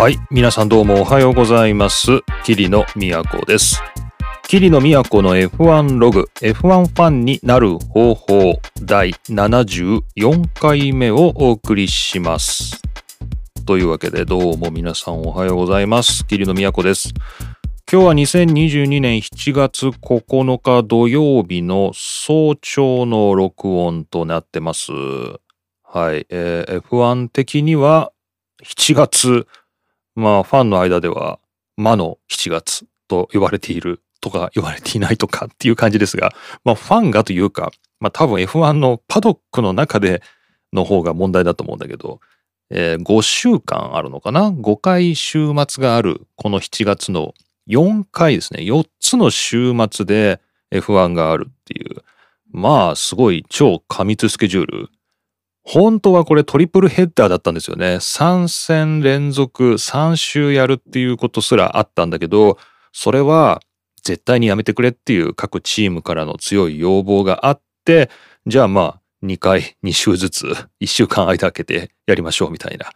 はい。皆さんどうもおはようございます。桐野都です。桐野都の F1 ログ F1 ファンになる方法第74回目をお送りします。というわけでどうも皆さんおはようございます。桐野都です。今日は2022年7月9日土曜日の早朝の録音となってます。はい、えー、F1 的には7月まあ、ファンの間では、魔の7月と呼ばれているとか呼ばれていないとかっていう感じですが、まあ、ファンがというか、まあ、多分 F1 のパドックの中での方が問題だと思うんだけど、えー、5週間あるのかな ?5 回週末があるこの7月の4回ですね。4つの週末で F1 があるっていう、まあ、すごい超過密スケジュール本当はこれトリプルヘッダーだったんですよね。3戦連続3週やるっていうことすらあったんだけど、それは絶対にやめてくれっていう各チームからの強い要望があって、じゃあまあ2回2週ずつ1週間間空けてやりましょうみたいな。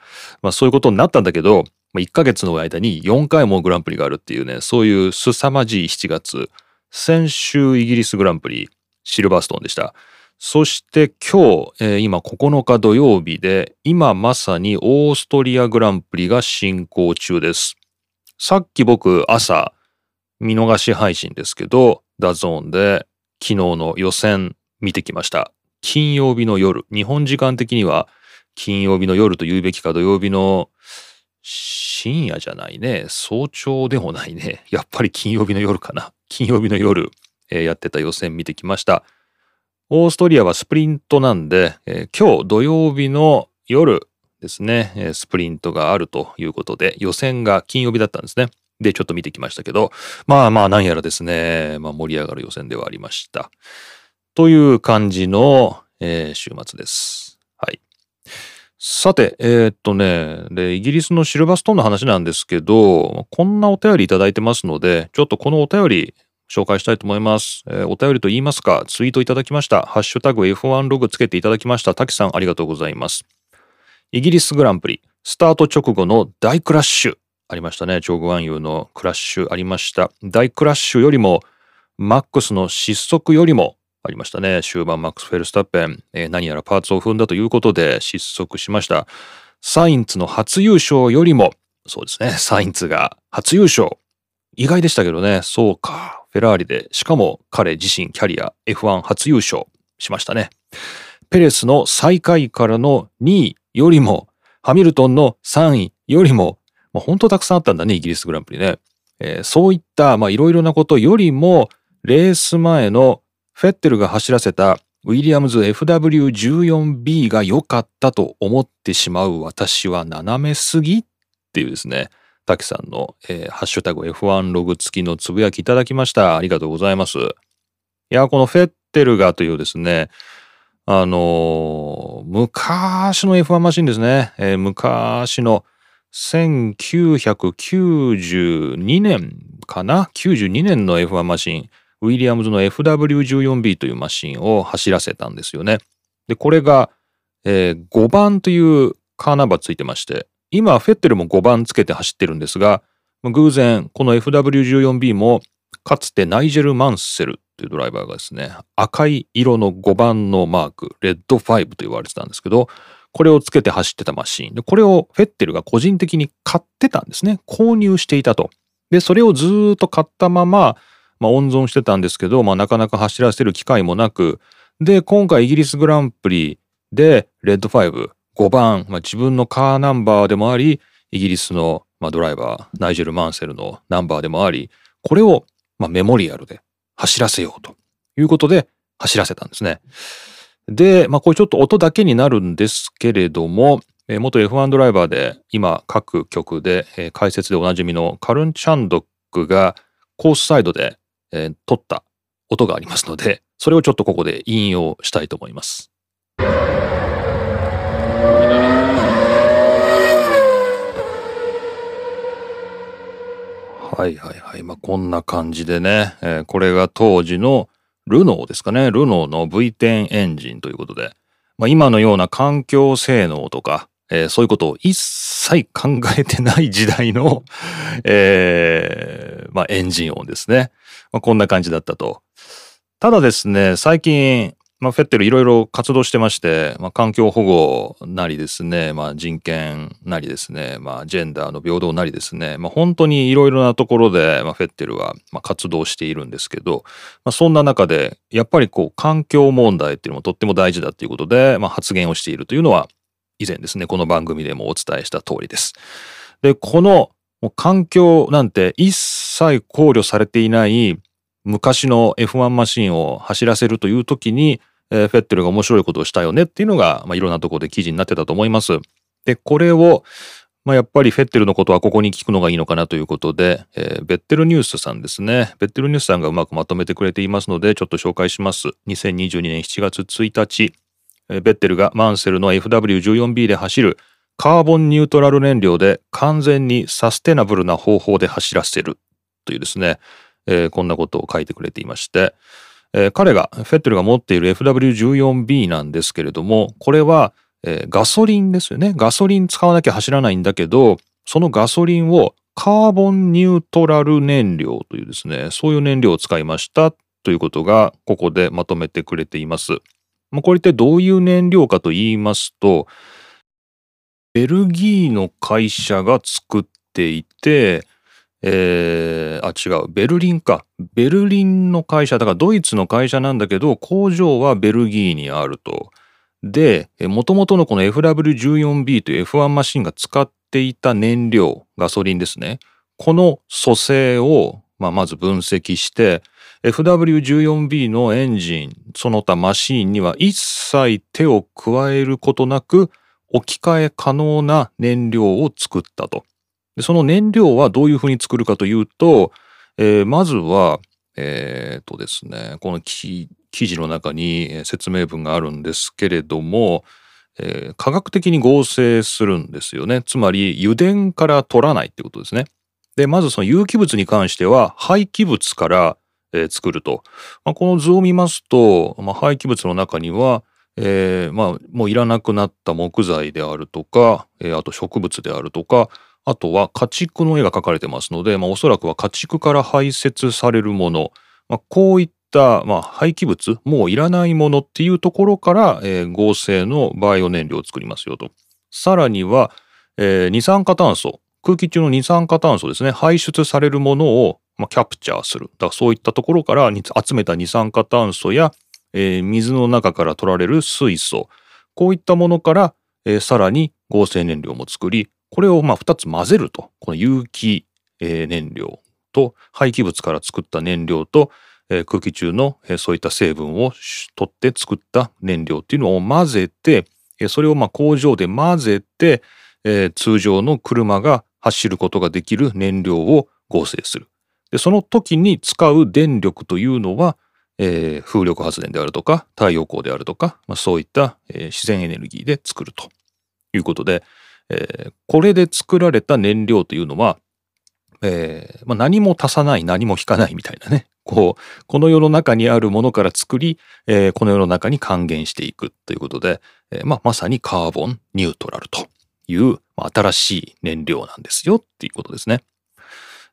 まあそういうことになったんだけど、ま1ヶ月の間に4回もグランプリがあるっていうね、そういう凄まじい7月。先週イギリスグランプリ、シルバーストーンでした。そして今日、えー、今9日土曜日で、今まさにオーストリアグランプリが進行中です。さっき僕朝見逃し配信ですけど、ダゾーンで昨日の予選見てきました。金曜日の夜、日本時間的には金曜日の夜と言うべきか土曜日の深夜じゃないね。早朝でもないね。やっぱり金曜日の夜かな。金曜日の夜、えー、やってた予選見てきました。オーストリアはスプリントなんで、えー、今日土曜日の夜ですね、えー、スプリントがあるということで、予選が金曜日だったんですね。で、ちょっと見てきましたけど、まあまあ何やらですね、まあ盛り上がる予選ではありました。という感じの、えー、週末です。はい。さて、えー、っとね、で、イギリスのシルバーストーンの話なんですけど、こんなお便りいただいてますので、ちょっとこのお便り紹介したいと思います。えー、お便りと言いますか、ツイートいただきました。ハッシュタグ F1 ログつけていただきました。滝さんありがとうございます。イギリスグランプリ、スタート直後の大クラッシュ。ありましたね。チョーグワンユーのクラッシュありました。大クラッシュよりも、マックスの失速よりもありましたね。終盤マックス・フェルスタッペン、えー、何やらパーツを踏んだということで失速しました。サインツの初優勝よりも、そうですね。サインツが初優勝。意外でしたけどね。そうか。フェラーリで、しかも彼自身キャリア F1 初優勝しましたね。ペレスの最下位からの2位よりも、ハミルトンの3位よりも、まあ、本当たくさんあったんだね、イギリスグランプリね。えー、そういった、いろいろなことよりも、レース前のフェッテルが走らせたウィリアムズ FW14B が良かったと思ってしまう私は斜めすぎっていうですね、滝さんの、えー、ハッシュタグ F1 ログ付きのつぶやきいただきました。ありがとうございます。いや、このフェッテルガというですね、あのー、昔の F1 マシンですね。えー、昔の1992年かな ?92 年の F1 マシン、ウィリアムズの FW14B というマシンを走らせたんですよね。で、これが、えー、5番というカーナンバーついてまして、今、フェッテルも5番つけて走ってるんですが、偶然、この FW14B も、かつてナイジェル・マンセルというドライバーがですね、赤い色の5番のマーク、レッド5と言われてたんですけど、これをつけて走ってたマシン。で、これをフェッテルが個人的に買ってたんですね。購入していたと。で、それをずっと買ったまま、まあ、温存してたんですけど、まあ、なかなか走らせる機会もなく、で、今回イギリスグランプリで、レッド5、5番、まあ、自分のカーナンバーでもあり、イギリスの、まあ、ドライバー、ナイジェル・マンセルのナンバーでもあり、これを、まあ、メモリアルで走らせようということで走らせたんですね。で、まあ、これちょっと音だけになるんですけれども、えー、元 F1 ドライバーで今各局で、えー、解説でおなじみのカルン・チャンドックがコースサイドで、えー、撮った音がありますので、それをちょっとここで引用したいと思います。はいはいはい。まあ、こんな感じでね、えー、これが当時のルノーですかね。ルノーの V10 エンジンということで、まあ、今のような環境性能とか、えー、そういうことを一切考えてない時代の、えー、まあ、エンジン音ですね。まあ、こんな感じだったと。ただですね、最近、まあ、フェッテルいろいろ活動してまして、まあ、環境保護なりですね、まあ、人権なりですね、まあ、ジェンダーの平等なりですね、まあ、本当にいろいろなところで、まあ、フェッテルはま活動しているんですけど、まあ、そんな中でやっぱりこう環境問題っていうのもとっても大事だっていうことで、まあ、発言をしているというのは以前ですねこの番組でもお伝えした通りです。でこの環境なんて一切考慮されていない昔の F1 マシンを走らせるという時にえー、フェッテルが面白いことをしたよねっていうのが、まあ、いろんなところで記事になってたと思います。で、これを、まあ、やっぱりフェッテルのことはここに聞くのがいいのかなということで、えー、ベッテルニュースさんですね。ベッテルニュースさんがうまくまとめてくれていますので、ちょっと紹介します。2022年7月1日、ベッテルがマンセルの FW14B で走るカーボンニュートラル燃料で完全にサステナブルな方法で走らせるというですね、えー、こんなことを書いてくれていまして、えー、彼が、フェッテルが持っている FW14B なんですけれども、これは、えー、ガソリンですよね。ガソリン使わなきゃ走らないんだけど、そのガソリンをカーボンニュートラル燃料というですね、そういう燃料を使いましたということが、ここでまとめてくれています。まあ、これってどういう燃料かと言いますと、ベルギーの会社が作っていて、えー、あ、違う、ベルリンか。ベルリンの会社、だからドイツの会社なんだけど、工場はベルギーにあると。で、もともとのこの FW14B という F1 マシンが使っていた燃料、ガソリンですね。この組成を、まあ、まず分析して、FW14B のエンジン、その他マシンには一切手を加えることなく置き換え可能な燃料を作ったと。でその燃料はどういうふうに作るかというと、えー、まずは、えっ、とですね、この記事の中に説明文があるんですけれども、えー、科学的に合成するんですよね。つまり油田から取らないってことですね。で、まずその有機物に関しては廃棄物から、えー、作ると。まあ、この図を見ますと、まあ、廃棄物の中には、えー、まあ、もういらなくなった木材であるとか、えー、あと植物であるとか、あとは家畜の絵が描かれてますので、まあ、おそらくは家畜から排泄されるもの、まあ、こういった、まあ、廃棄物、もういらないものっていうところから、えー、合成のバイオ燃料を作りますよと。さらには、えー、二酸化炭素、空気中の二酸化炭素ですね、排出されるものを、まあ、キャプチャーする。だからそういったところから集めた二酸化炭素や、えー、水の中から取られる水素、こういったものから、えー、さらに合成燃料も作り、これをまあ2つ混ぜると、この有機、燃料と廃棄物から作った燃料と、空気中の、そういった成分を取って作った燃料っていうのを混ぜて、それをまあ工場で混ぜて、通常の車が走ることができる燃料を合成する。でその時に使う電力というのは、えー、風力発電であるとか太陽光であるとか、まあ、そういった、自然エネルギーで作るということで、えー、これで作られた燃料というのは、えーまあ、何も足さない何も引かないみたいなねこうこの世の中にあるものから作り、えー、この世の中に還元していくということで、えーまあ、まさにカーボンニュートラルという、まあ、新しい燃料なんですよっていうことですね。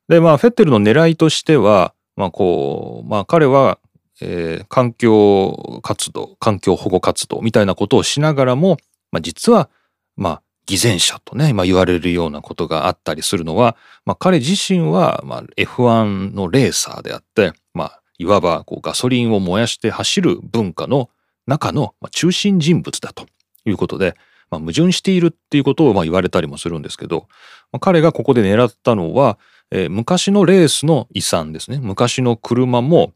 でまあフェッテルの狙いとしては、まあこうまあ、彼は、えー、環境活動環境保護活動みたいなことをしながらも、まあ、実はまあ偽善者とね、まあ、言われるようなことがあったりするのは、まあ、彼自身は、まあ、F1 のレーサーであって、まあ、いわばこうガソリンを燃やして走る文化の中の中心人物だということで、まあ、矛盾しているっていうことをまあ言われたりもするんですけど、まあ、彼がここで狙ったのは、えー、昔のレースの遺産ですね。昔の車も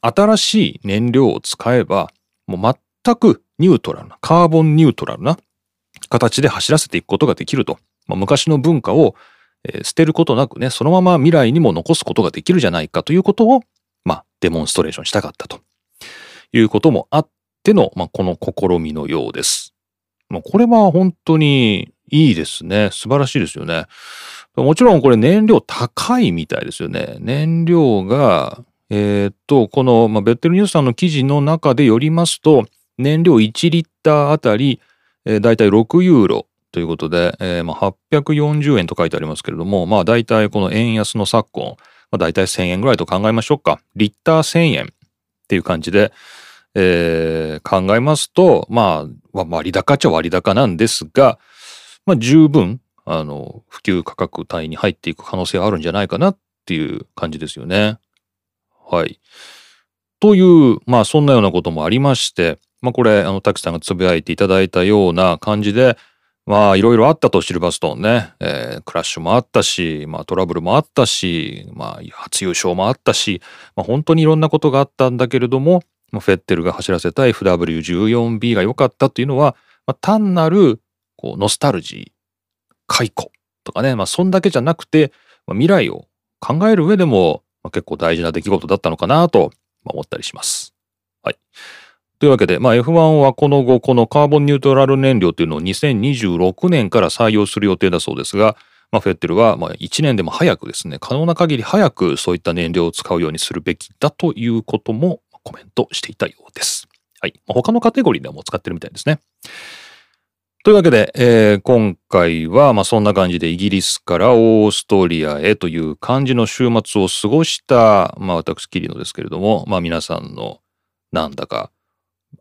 新しい燃料を使えば、もう全くニュートラルな、カーボンニュートラルな形で走らせていくことができると。まあ、昔の文化を、え、捨てることなくね、そのまま未来にも残すことができるじゃないかということを、まあ、デモンストレーションしたかったということもあっての、まあ、この試みのようです。まあ、これは本当にいいですね。素晴らしいですよね。もちろんこれ燃料高いみたいですよね。燃料が、えー、っと、この、まあ、ベッテルニュースさんの記事の中でよりますと、燃料1リッターあたりえー、大体6ユーロということで、えー、まあ840円と書いてありますけれども、まあ大体この円安の昨今、まあ、大体1000円ぐらいと考えましょうか。リッター1000円っていう感じで、えー、考えますと、まあ、割高っちゃ割高なんですが、まあ十分、あの、普及価格帯に入っていく可能性はあるんじゃないかなっていう感じですよね。はい。という、まあそんなようなこともありまして、まあこれ、あの、滝さんがつぶやいていただいたような感じで、まあいろいろあったとシルバーストーンね、えー、クラッシュもあったし、まあトラブルもあったし、まあ初優勝もあったし、まあ本当にいろんなことがあったんだけれども、フェッテルが走らせた FW14B が良かったっていうのは、まあ、単なるこうノスタルジー、解雇とかね、まあそんだけじゃなくて、まあ、未来を考える上でも、まあ、結構大事な出来事だったのかなと思ったりします。はい。というわけで、まあ、F1 はこの後、このカーボンニュートラル燃料というのを2026年から採用する予定だそうですが、まあ、フェッテルはまあ1年でも早くですね、可能な限り早くそういった燃料を使うようにするべきだということもコメントしていたようです。はい。まあ、他のカテゴリーでも使ってるみたいですね。というわけで、えー、今回はまあそんな感じでイギリスからオーストリアへという感じの週末を過ごした、まあ私キリノですけれども、まあ皆さんのなんだか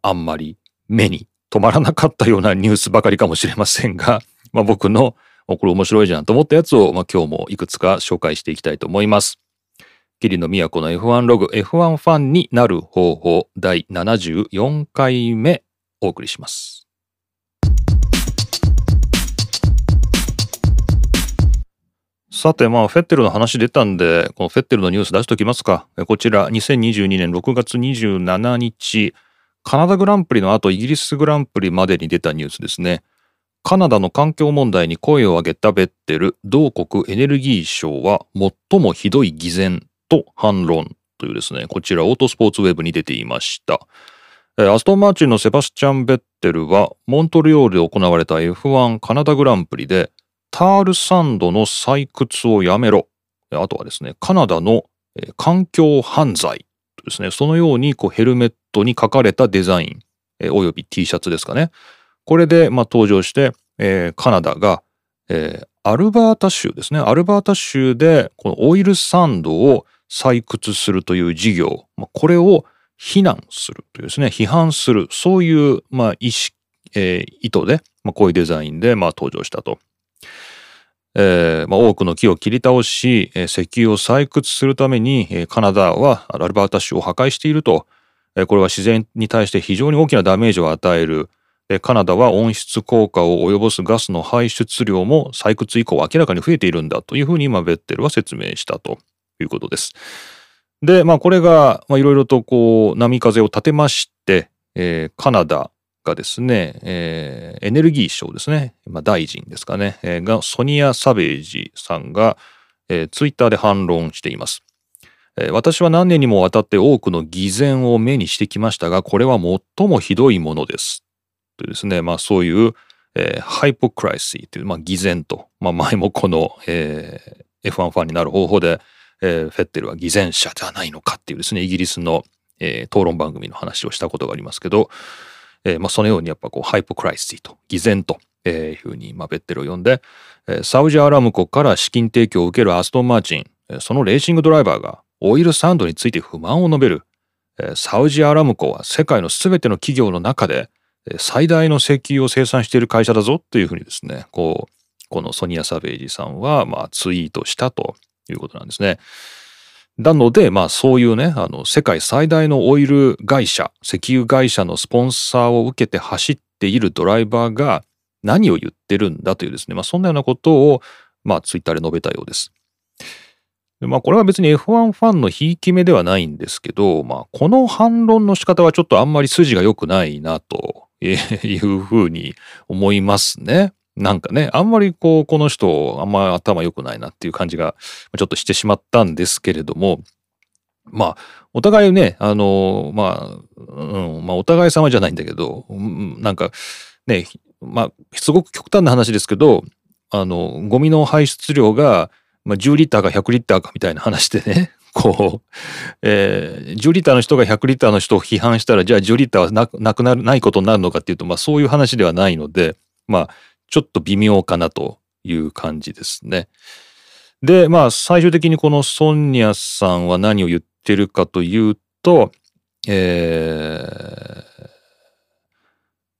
あんまり目に止まらなかったようなニュースばかりかもしれませんが、まあ、僕のこれ面白いじゃんと思ったやつを、まあ、今日もいくつか紹介していきたいと思います。桐野都の F1 ログ F1 ファンになる方法第74回目お送りします。さて、まあ、フェッテルの話出たんで、このフェッテルのニュース出しておきますか。こちら、2022年6月27日、カナダグランプリの後イギリスグランプリまでに出たニュースですね。カナダの環境問題に声を上げたベッテル、同国エネルギー省は最もひどい偽善と反論というですね、こちらオートスポーツウェブに出ていました。アストンマーチンのセバスチャン・ベッテルはモントリオールで行われた F1 カナダグランプリでタールサンドの採掘をやめろ。あとはですね、カナダの環境犯罪ですね、そのようにこうヘルメットトに書かれたデザイン、えー、および T シャツですかね。これでまあ登場して、えー、カナダが、えー、アルバータ州ですね。アルバータ州でこのオイルサンドを採掘するという事業、まあ、これを非難するというですね、批判する、そういう、まあ、意思、えー、意図で、まあ、こういうデザインで、まあ、登場したと。えーまあ、多くの木を切り倒し、えー、石油を採掘するために、えー、カナダはアルバータ州を破壊していると、これは自然に対して非常に大きなダメージを与える、カナダは温室効果を及ぼすガスの排出量も採掘以降明らかに増えているんだというふうに今ベッテルは説明したということです。で、まあこれがいろいろとこう波風を立てまして、えー、カナダ、がですね、えー、エネルギー省ですね、まあ、大臣ですかね、えー、がソニア・サベージさんが、えー、ツイッターで反論しています。私は何年にもわたって多くの偽善を目にしてきましたが、これは最もひどいものです。というですね、まあそういう、えー、 hypocrisy という、まあ、偽善と、まあ前もこの、えー、F1 ファンになる方法で、えー、フェッテルは偽善者じゃないのかっていうですね、イギリスの、えー、討論番組の話をしたことがありますけど、えー、まあ、そのようにやっぱこう hypocrisy と偽善とえいうふうにまあベッテルを呼んで、えー、サウジアラムコから資金提供を受けるアストン・マーチン、そのレーシングドライバーがオイルサンドについて不満を述べる、サウジアラムコは世界の全ての企業の中で最大の石油を生産している会社だぞというふうにですね、こう、このソニア・サベージさんはまあツイートしたということなんですね。なので、まあそういうね、あの、世界最大のオイル会社、石油会社のスポンサーを受けて走っているドライバーが何を言ってるんだというですね、まあそんなようなことを、まあツイッターで述べたようです。まあこれは別に F1 ファンのひいき目ではないんですけど、まあこの反論の仕方はちょっとあんまり筋が良くないなというふうに思いますね。なんかね、あんまりこう、この人、あんまり頭良くないなっていう感じがちょっとしてしまったんですけれども、まあ、お互いね、あの、まあ、うん、まあ、お互い様じゃないんだけど、なんか、ね、まあ、すごく極端な話ですけど、あの、ゴミの排出量が、まあ、10リッターか100リッターかみたいな話でね、こう、えー、10リッターの人が100リッターの人を批判したら、じゃあ10リッターはなくなる、ないことになるのかっていうと、まあそういう話ではないので、まあちょっと微妙かなという感じですね。で、まあ、最終的にこのソンニャさんは何を言ってるかというと、えー、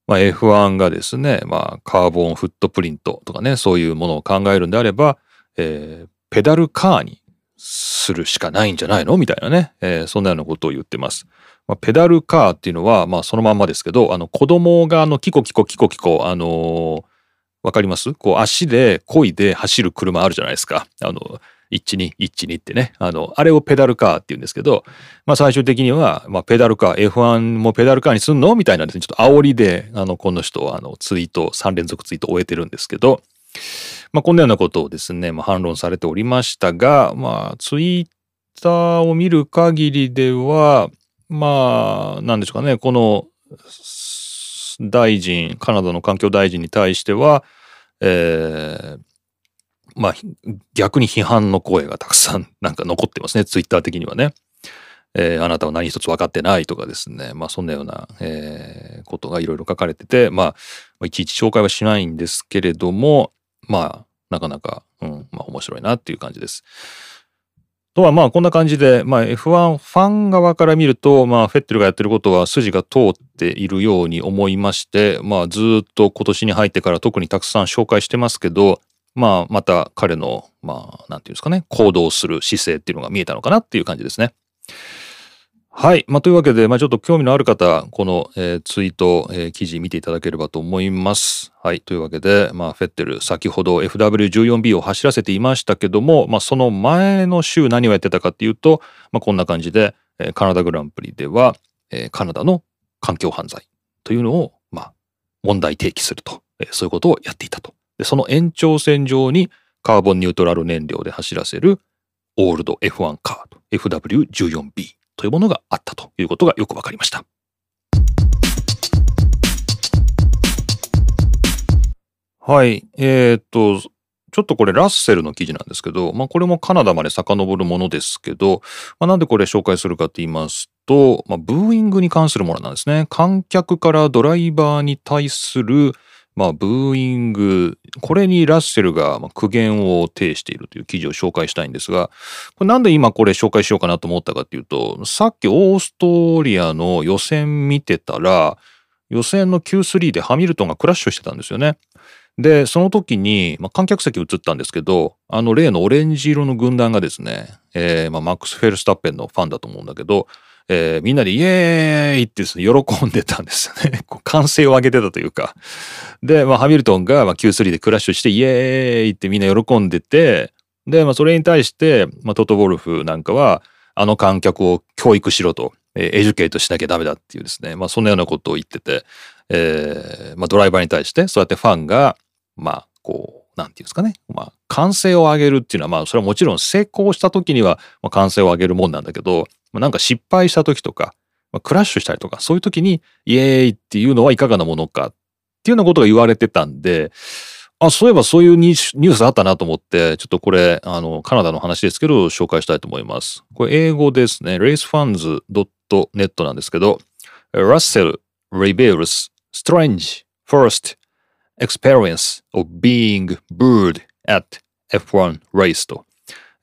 まあ、F1 がですね、まあ、カーボンフットプリントとかね、そういうものを考えるんであれば、えー、ペダルカーにするしかないんじゃないの？みたいなね、えー、そんなようなことを言ってます。まあ、ペダルカーっていうのは、まあ、そのまんまですけど、あの、子供があの、キコキコキコキコ、あのー、わかります？こう、足で漕いで走る車あるじゃないですか。あの、一二一二ってね。あの、あれをペダルカーって言うんですけど、まあ最終的には、まあペダルカー、F1 もペダルカーにすんの？みたいなですね、ちょっと煽りで、あの、この人は、あの、ツイート、3連続ツイート終えてるんですけど、まあこんなようなことをですね、まあ反論されておりましたが、まあツイッターを見る限りでは、まあ、なんでしょうかね、この大臣、カナダの環境大臣に対しては、えー、まあ、逆に批判の声がたくさんなんか残ってますね、ツイッター的にはね。えー、あなたは何一つ分かってないとかですね、まあそんなような、えー、ことがいろいろ書かれてて、まあ、いちいち紹介はしないんですけれども、まあ、なかなか、うん、まあ面白いなっていう感じです。とはまあこんな感じで、まあ、F1 ファン側から見ると、まあ、フェッテルがやってることは筋が通っているように思いまして、まあ、ずっと今年に入ってから特にたくさん紹介してますけど、まあ、また彼の、まあ、なんていうんですかね、行動する姿勢っていうのが見えたのかなっていう感じですね。はい。まあ、というわけで、まあ、ちょっと興味のある方、この、えー、ツイート、えー、記事見ていただければと思います。はい。というわけで、まあ、フェッテル、先ほど FW14B を走らせていましたけども、まあ、その前の週何をやってたかっていうと、まあ、こんな感じで、えー、カナダグランプリでは、えー、カナダの環境犯罪というのを、まあ、問題提起すると、えー、そういうことをやっていたと。で、その延長線上にカーボンニュートラル燃料で走らせるオールド F1 カーと FW14B というものがあったということがよくわかりました。はい。えー、っと、ちょっとこれラッセルの記事なんですけど、まあこれもカナダまで遡るものですけど、まあなんでこれ紹介するかって言いますと、まあブーイングに関するものなんですね。観客からドライバーに対するまあ、ブーイング、これにラッセルが苦言を呈しているという記事を紹介したいんですが、これなんで今これ紹介しようかなと思ったかっていうと、さっきオーストリアの予選見てたら、予選の Q3 でハミルトンがクラッシュしてたんですよね。で、その時に、まあ、観客席映ったんですけど、あの例のオレンジ色の軍団がですね、えー、まあ、マックス・フェルスタッペンのファンだと思うんだけど、えー、みんなでイエーイってですね、喜んでたんですよね。こう歓声を上げてたというか。で、まあ、ハミルトンがまあ Q3 でクラッシュしてイエーイってみんな喜んでて、で、まあ、それに対して、まあ、トト・ボルフなんかは、あの観客を教育しろと、えー、エデュケートしなきゃダメだっていうですね、まあ、そんなようなことを言ってて、えー、まあ、ドライバーに対して、そうやってファンが、まあ、こう、なんていうんですかね。まあ、歓声を上げるっていうのは、まあ、それはもちろん成功した時には、まあ、歓声を上げるもんなんだけど、まあ、なんか失敗した時とか、まあ、クラッシュしたりとか、そういう時に、イエーイっていうのはいかがなものかっていうようなことが言われてたんで、あ、そういえばそういうニュースあったなと思って、ちょっとこれ、あの、カナダの話ですけど、紹介したいと思います。これ英語ですね。racefunds.net なんですけど、Russell reveals strange first experience of being booed at F1 race と。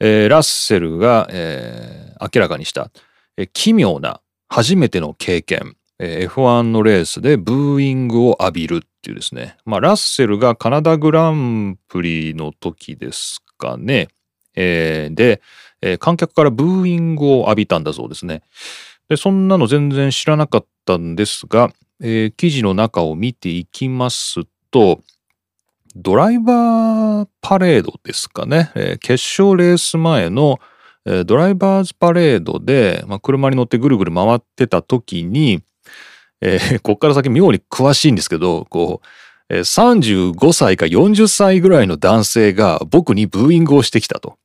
えー、ラッセルが、えー、明らかにした、えー、奇妙な初めての経験、えー、F1 のレースでブーイングを浴びるっていうですね。まあ、ラッセルがカナダグランプリの時ですかね。えー、で、えー、観客からブーイングを浴びたんだそうですね。で、そんなの全然知らなかったんですが、えー、記事の中を見ていきますと、ドライバーパレードですかね、えー、決勝レース前の、えー、ドライバーズパレードで、まあ、車に乗ってぐるぐる回ってた時に、えー、こっから先妙に詳しいんですけど、こう、えー、35歳か40歳ぐらいの男性が僕にブーイングをしてきたと。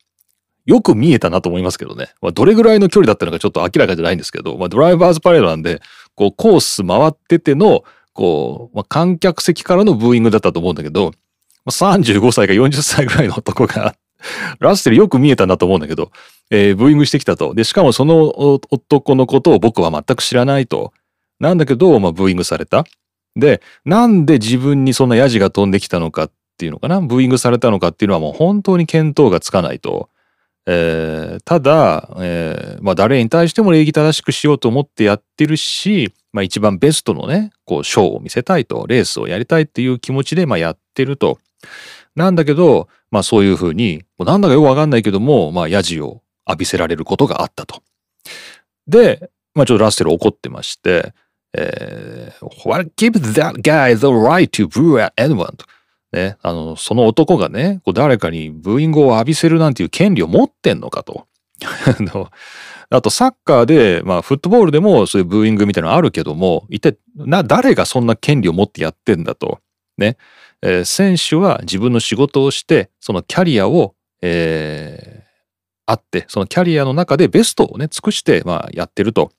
よく見えたなと思いますけどね。まあ、どれぐらいの距離だったのかちょっと明らかじゃないんですけど、まあ、ドライバーズパレードなんで、こうコース回ってての、こう、まあ、観客席からのブーイングだったと思うんだけど、35歳か40歳ぐらいの男が ラッセルよく見えたなと思うんだけど、えー、ブーイングしてきたと。で、しかもその男のことを僕は全く知らないと。なんだけど、まあ、ブーイングされた。で、なんで自分にそんなヤジが飛んできたのかっていうのかな？ブーイングされたのかっていうのはもう本当に見当がつかないと。えー、ただ、えー、まあ誰に対しても礼儀正しくしようと思ってやってるし、まあ一番ベストのね、こうショーを見せたいと、レースをやりたいっていう気持ちでまあやってると。なんだけど、まあそういうふうに、なんだかよくわかんないけども、まあヤジを浴びせられることがあったと。で、まあちょっとラッセル怒ってまして、えー、What gives that guy the right to boo at anyone? ね、あの、その男がね、こう誰かにブーイングを浴びせるなんていう権利を持ってんのかと。あとサッカーで、まあフットボールでもそういうブーイングみたいなのあるけども、一体な、誰がそんな権利を持ってやってんだと。ね。えー、選手は自分の仕事をして、そのキャリアを、えー、あって、そのキャリアの中でベストをね、尽くして、まあやってると。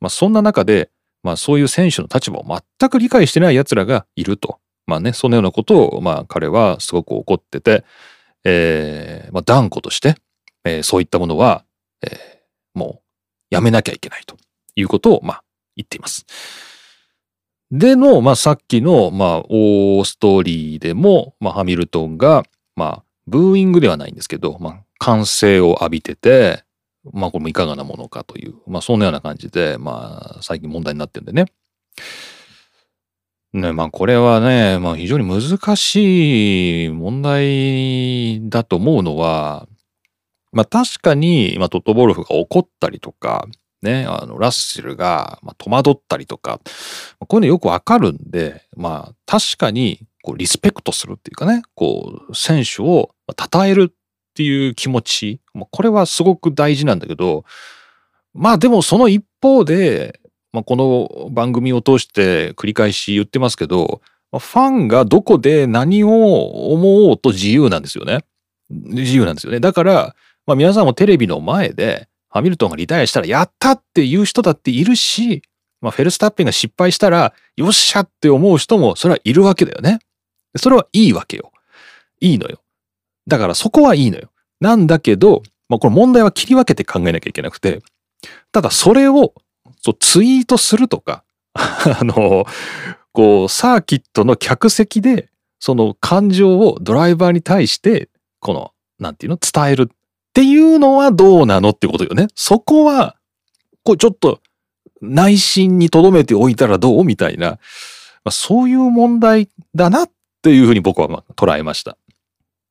まあそんな中で、まあそういう選手の立場を全く理解してない奴らがいると。まあね、そのようなことを、まあ彼はすごく怒ってて、えー、まあ断固として、えー、そういったものは、えー、もうやめなきゃいけないということを、まあ言っています。での、まあさっきの、まあオーストーリーでも、まあハミルトンが、まあブーイングではないんですけど、まあ歓声を浴びてて、まあこれもいかがなものかという、まあそんなような感じで、まあ最近問題になってるんでね。ね、まあこれはね、まあ非常に難しい問題だと思うのは、まあ確かに、まあトットボルフが怒ったりとか、ね、あのラッセルが、ま、戸惑ったりとか、こういうのよくわかるんで、まあ確かにこうリスペクトするっていうかね、こう選手を称えるっていう気持ち、これはすごく大事なんだけど、まあでもその一方で、まあ、この番組を通して繰り返し言ってますけど、ファンがどこで何を思おうと自由なんですよね。自由なんですよね。だから、まあ、皆さんもテレビの前で、ハミルトンがリタイアしたらやったっていう人だっているし、まあ、フェルスタッペンが失敗したらよっしゃって思う人もそれはいるわけだよね。それはいいわけよ。いいのよ。だからそこはいいのよ。なんだけど、まあ、これ問題は切り分けて考えなきゃいけなくて、ただそれをそうツイートするとか、あの、こう、サーキットの客席で、その感情をドライバーに対して、この、なんていうの？伝えるっていうのはどうなのってことよね。そこは、こうちょっと内心に留めておいたらどうみたいな、まあ、そういう問題だなっていうふうに僕はまあ捉えました。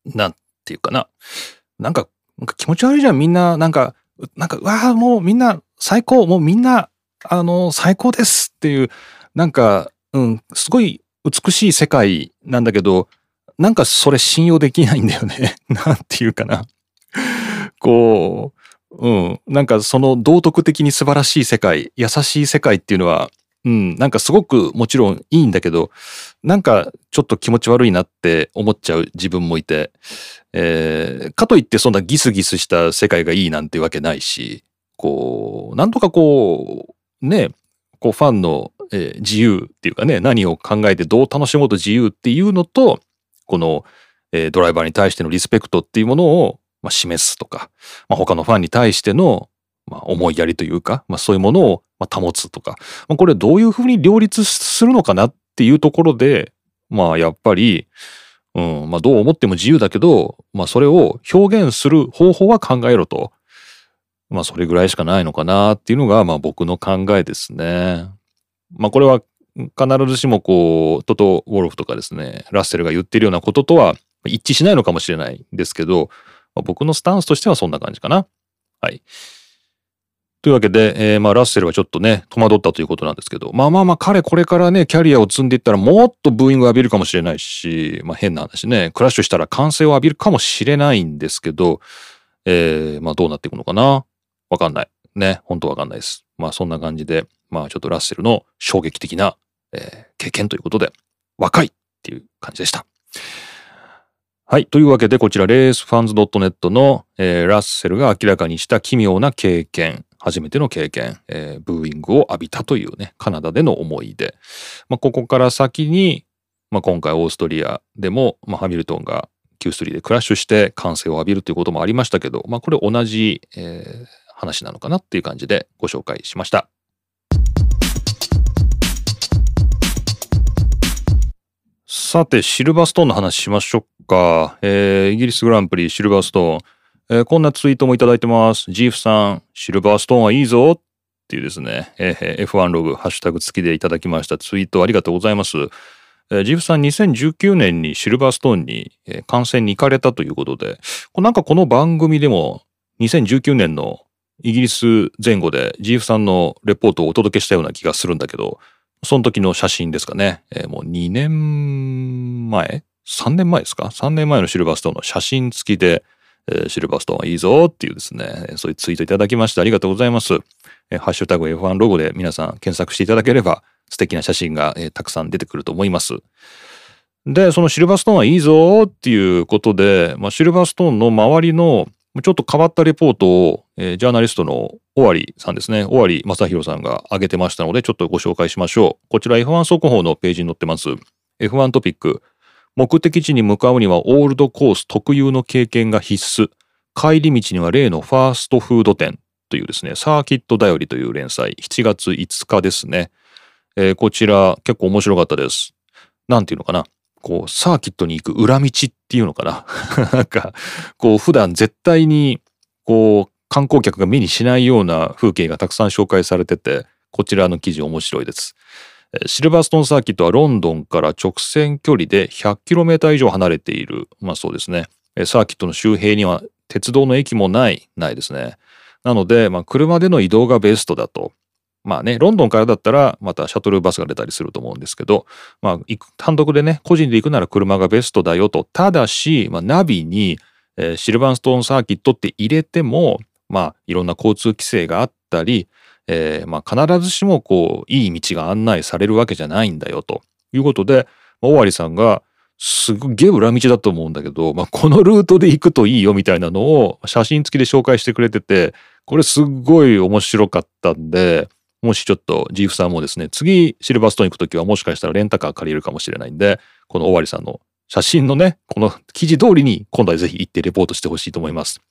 なんていうかな。なんか、なんか気持ち悪いじゃん。みんな、なんか、なんか、わあ、もうみんな最高。もうみんな、あの、最高ですっていう、なんか、うん、すごい美しい世界なんだけど、なんかそれ信用できないんだよね。なんていうかな。こう、うん、なんかその道徳的に素晴らしい世界、優しい世界っていうのは、うん、なんかすごくもちろんいいんだけど、なんかちょっと気持ち悪いなって思っちゃう自分もいて、えー、かといってそんなギスギスした世界がいいなんてわけないし、こう、なんとかこう、ね、こうファンの、えー、自由っていうかね、何を考えてどう楽しもうと自由っていうのと、この、えー、ドライバーに対してのリスペクトっていうものを、まあ、示すとか、まあ、他のファンに対しての、まあ、思いやりというか、まあ、そういうものをまあ保つとか、まあ、これどういうふうに両立するのかなっていうところで、まあやっぱり、うん、まあどう思っても自由だけど、まあそれを表現する方法は考えろと。まあそれぐらいしかないのかなっていうのが、まあ僕の考えですね。まあこれは必ずしもこう、トト・ウォルフとかですね、ラッセルが言ってるようなこととは一致しないのかもしれないんですけど、まあ、僕のスタンスとしてはそんな感じかな。はい。というわけで、えー、まあ、ラッセルはちょっとね、戸惑ったということなんですけど、まあまあまあ、彼これからね、キャリアを積んでいったらもっとブーイングを浴びるかもしれないし、まあ変な話ね、クラッシュしたら歓声を浴びるかもしれないんですけど、えー、まあどうなっていくのかなわかんない。ね、本当わかんないです。まあそんな感じで、まあちょっとラッセルの衝撃的な、えー、経験ということで、若いっていう感じでした。はい。というわけで、こちら、レースファンズ .net の、えー、ラッセルが明らかにした奇妙な経験。初めての経験、えー、ブーイングを浴びたというね、カナダでの思い出。まあ、ここから先に、まあ、今回オーストリアでも、まあ、ハミルトンが Q3 でクラッシュして歓声を浴びるということもありましたけど、まあ、これ同じ、えー、話なのかなっていう感じでご紹介しました。さて、シルバーストーンの話しましょうか。えー、イギリスグランプリシルバーストーン。えー、こんなツイートもいただいてます。ジーフさん、シルバーストーンはいいぞっていうですね、えー、F1 ログ、ハッシュタグ付きでいただきましたツイートありがとうございます。えー、ジーフさん2019年にシルバーストーンに、えー、観戦に行かれたということで、なんかこの番組でも2019年のイギリス前後でジーフさんのレポートをお届けしたような気がするんだけど、その時の写真ですかね。えー、もう2年前 ?3 年前ですか ?3 年前のシルバーストーンの写真付きで、えー、シルバーストーンはいいぞっていうですね、そういうツイートいただきましてありがとうございます。えー、ハッシュタグ F1 ロゴで皆さん検索していただければ素敵な写真が、えー、たくさん出てくると思います。で、そのシルバーストーンはいいぞっていうことで、まあ、シルバーストーンの周りのちょっと変わったレポートを、えー、ジャーナリストの尾張さんですね。尾張正宏さんが挙げてましたので、ちょっとご紹介しましょう。こちら F1 速報のページに載ってます。F1 トピック。目的地に向かうにはオールドコース特有の経験が必須。帰り道には例のファーストフード店というですね、サーキットだよりという連載、7月5日ですね。えー、こちら結構面白かったです。なんていうのかな。こう、サーキットに行く裏道っていうのかな。なんか、こう、普段絶対に、こう、観光客が目にしないような風景がたくさん紹介されてて、こちらの記事面白いです。シルバーストーンサーキットはロンドンから直線距離で 100km 以上離れている。まあそうですね。サーキットの周辺には鉄道の駅もない、ないですね。なので、まあ車での移動がベストだと。まあね、ロンドンからだったらまたシャトルバスが出たりすると思うんですけど、まあ、単独でね、個人で行くなら車がベストだよと。ただし、まあ、ナビに、えー、シルバーストーンサーキットって入れても、まあ、いろんな交通規制があったり、えー、まあ、必ずしもこう、いい道が案内されるわけじゃないんだよということで、まあ、尾張さんが、すっげえ裏道だと思うんだけど、まあ、このルートで行くといいよみたいなのを写真付きで紹介してくれてて、これすっごい面白かったんで、もしちょっとジーフさんもですね、次シルバーストーン行くときはもしかしたらレンタカー借りれるかもしれないんで、この尾張さんの写真のね、この記事通りに今度はぜひ行ってレポートしてほしいと思います。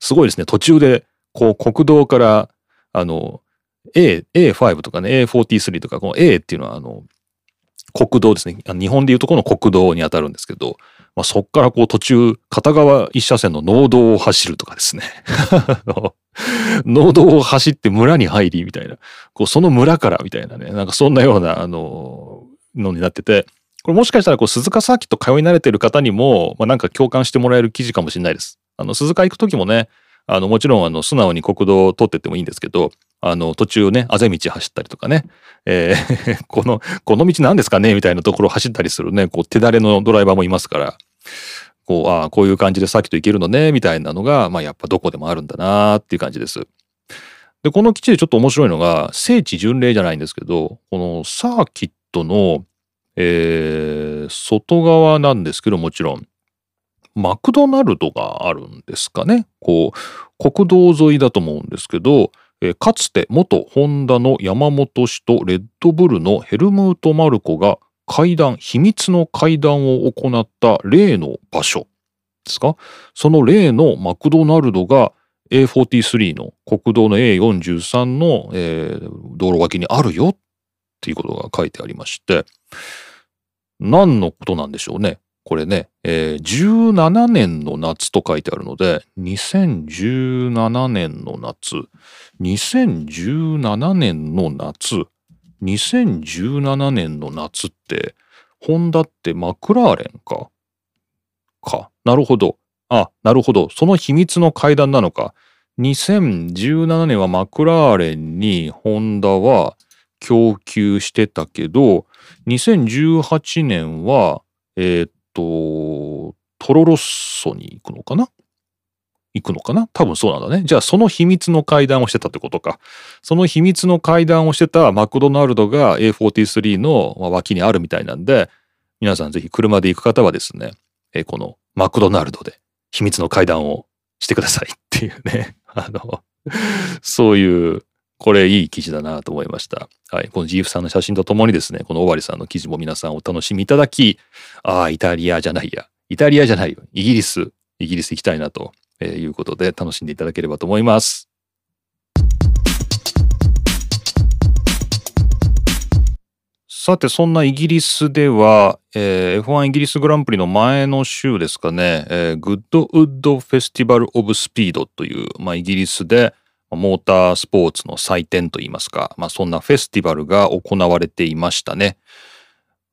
すごいですね、途中でこう国道からあの A、A5 とかね、A43 とか、この A っていうのはあの国道ですね。日本でいうとこの国道に当たるんですけど、まあ、そっからこう途中、片側一車線の農道を走るとかですね。農道を走って村に入りみたいな、こうその村からみたいなね、なんかそんなような、あの、のになってて、これもしかしたらこう鈴鹿サーキット通い慣れてる方にも、まあ、なんか共感してもらえる記事かもしれないです。あの、鈴鹿行く時もね、あの、もちろんあの、素直に国道を通ってってもいいんですけど、あの、途中ね、あぜ道走ったりとかね、えー この、この道何ですかね？みたいなところを走ったりするね、こう、手だれのドライバーもいますから、こう、ああ、こういう感じでさっきといけるのね、みたいなのが、まあ、やっぱどこでもあるんだなっていう感じです。で、この基地でちょっと面白いのが、聖地巡礼じゃないんですけど、このサーキットの、えー、外側なんですけど、もちろん、マクドナルドがあるんですかね。こう、国道沿いだと思うんですけど、えかつて元ホンダの山本氏とレッドブルのヘルムート・マルコが会談、秘密の会談を行った例の場所ですか？その例のマクドナルドが A43 の国道の A43 の、えー、道路脇にあるよっていうことが書いてありまして、何のことなんでしょうね？これね、えー、17年の夏と書いてあるので、2017年の夏、2017年の夏、2017年の夏って、ホンダってマクラーレンか？か。なるほど。あ、なるほど。その秘密の階段なのか。2017年はマクラーレンにホンダは供給してたけど、2018年は、えー、っと、トロロッソに行くのかな？行くのかな？多分そうなんだね。じゃあその秘密の会談をしてたってことか。その秘密の会談をしてたマクドナルドが A43 の脇にあるみたいなんで、皆さんぜひ車で行く方はですね、えこのマクドナルドで秘密の会談をしてくださいっていうね。あの、そういう、これいい記事だなと思いました。はい。この GF さんの写真とともにですね、この尾張さんの記事も皆さんお楽しみいただき、ああ、イタリアじゃないや。イタリアじゃないよ。イギリス、イギリス行きたいなとえいうことで楽しんでいただければと思います。さて、そんなイギリスでは、えー、F1 イギリスグランプリの前の週ですかね、えー、グッドウッドフェスティバル・オブ・スピードという、まあ、イギリスでモータースポーツの祭典といいますか、まあ、そんなフェスティバルが行われていましたね。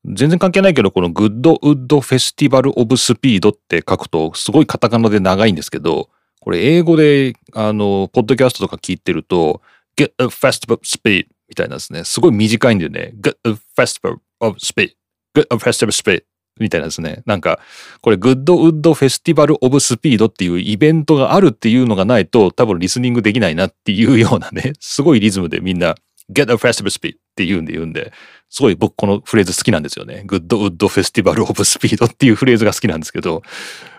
全然関係ないけど、このグッドウッドフェスティバル・オブ・スピードって書くと、すごいカタカナで長いんですけど、これ英語で、あの、ポッドキャストとか聞いてると、Get a Festival Speed みたいなんですね。すごい短いんだよね。 Goodwood Festival of Speed. Goodwood Festival of Speed. みたいなんですね。なんか、これ、グッドウッドフェスティバルオブスピードっていうイベントがあるっていうのがないと、多分リスニングできないなっていうようなね、すごいリズムでみんな、Goodwood Festival of Speed って言うんで言うんで、すごい僕このフレーズ好きなんですよね。グッドウッドフェスティバルオブスピードっていうフレーズが好きなんですけど、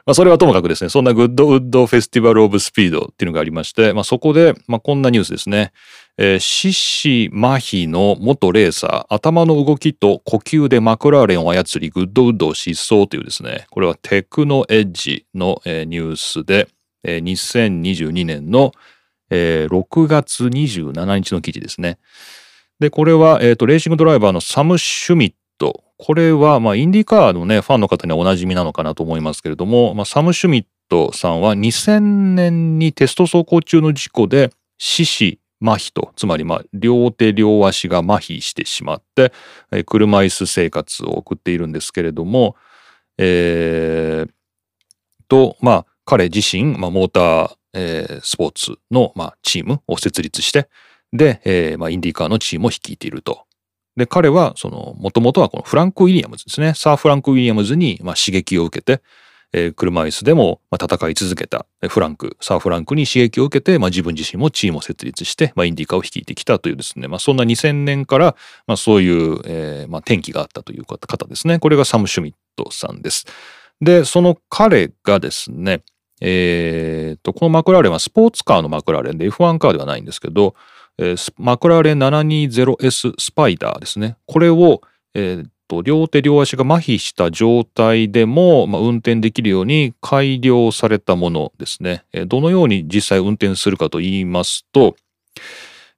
まあそれはともかくですね、そんなグッドウッドフェスティバルオブスピードっていうのがありまして、まあそこで、まあこんなニュースですね。えー、四肢麻痺の元レーサー、頭の動きと呼吸でマクラーレンを操り、グッドウッドを疾走というですね、これはテクノエッジの、えー、ニュースで、えー、2022年の、えー、6月27日の記事ですね。で、これは、えっ、ー、と、レーシングドライバーのサム・シュミット。これは、まあ、インディカーのね、ファンの方にはおなじみなのかなと思いますけれども、まあ、サム・シュミットさんは2000年にテスト走行中の事故で死死麻痺と、つまりまあ両手両足が麻痺してしまって、え車椅子生活を送っているんですけれども、えー、と、まあ彼自身、まあ、モーター、えー、スポーツの、まあ、チームを設立して、で、えーまあ、インディカーのチームを率いていると。で、彼は、その、もともとはこのフランク・ウィリアムズですね。サー・フランク・ウィリアムズに、まあ、刺激を受けて、えー、車椅子でも、まあ、戦い続けたフランク、サー・フランクに刺激を受けて、まあ、自分自身もチームを設立して、まあ、インディカーを率いてきたというですね、まあ、そんな2000年から、まあ、そういう、えーまあ、転機があったという方ですね。これがサム・シュミットさんです。で、その彼がですね、えー、と、このマクラーレンはスポーツカーのマクラーレンで F1 カーではないんですけど、マクラーレン 720S スパイダーですね。これを、えー、両手両足が麻痺した状態でも、まあ、運転できるように改良されたものですね。どのように実際運転するかと言いますと、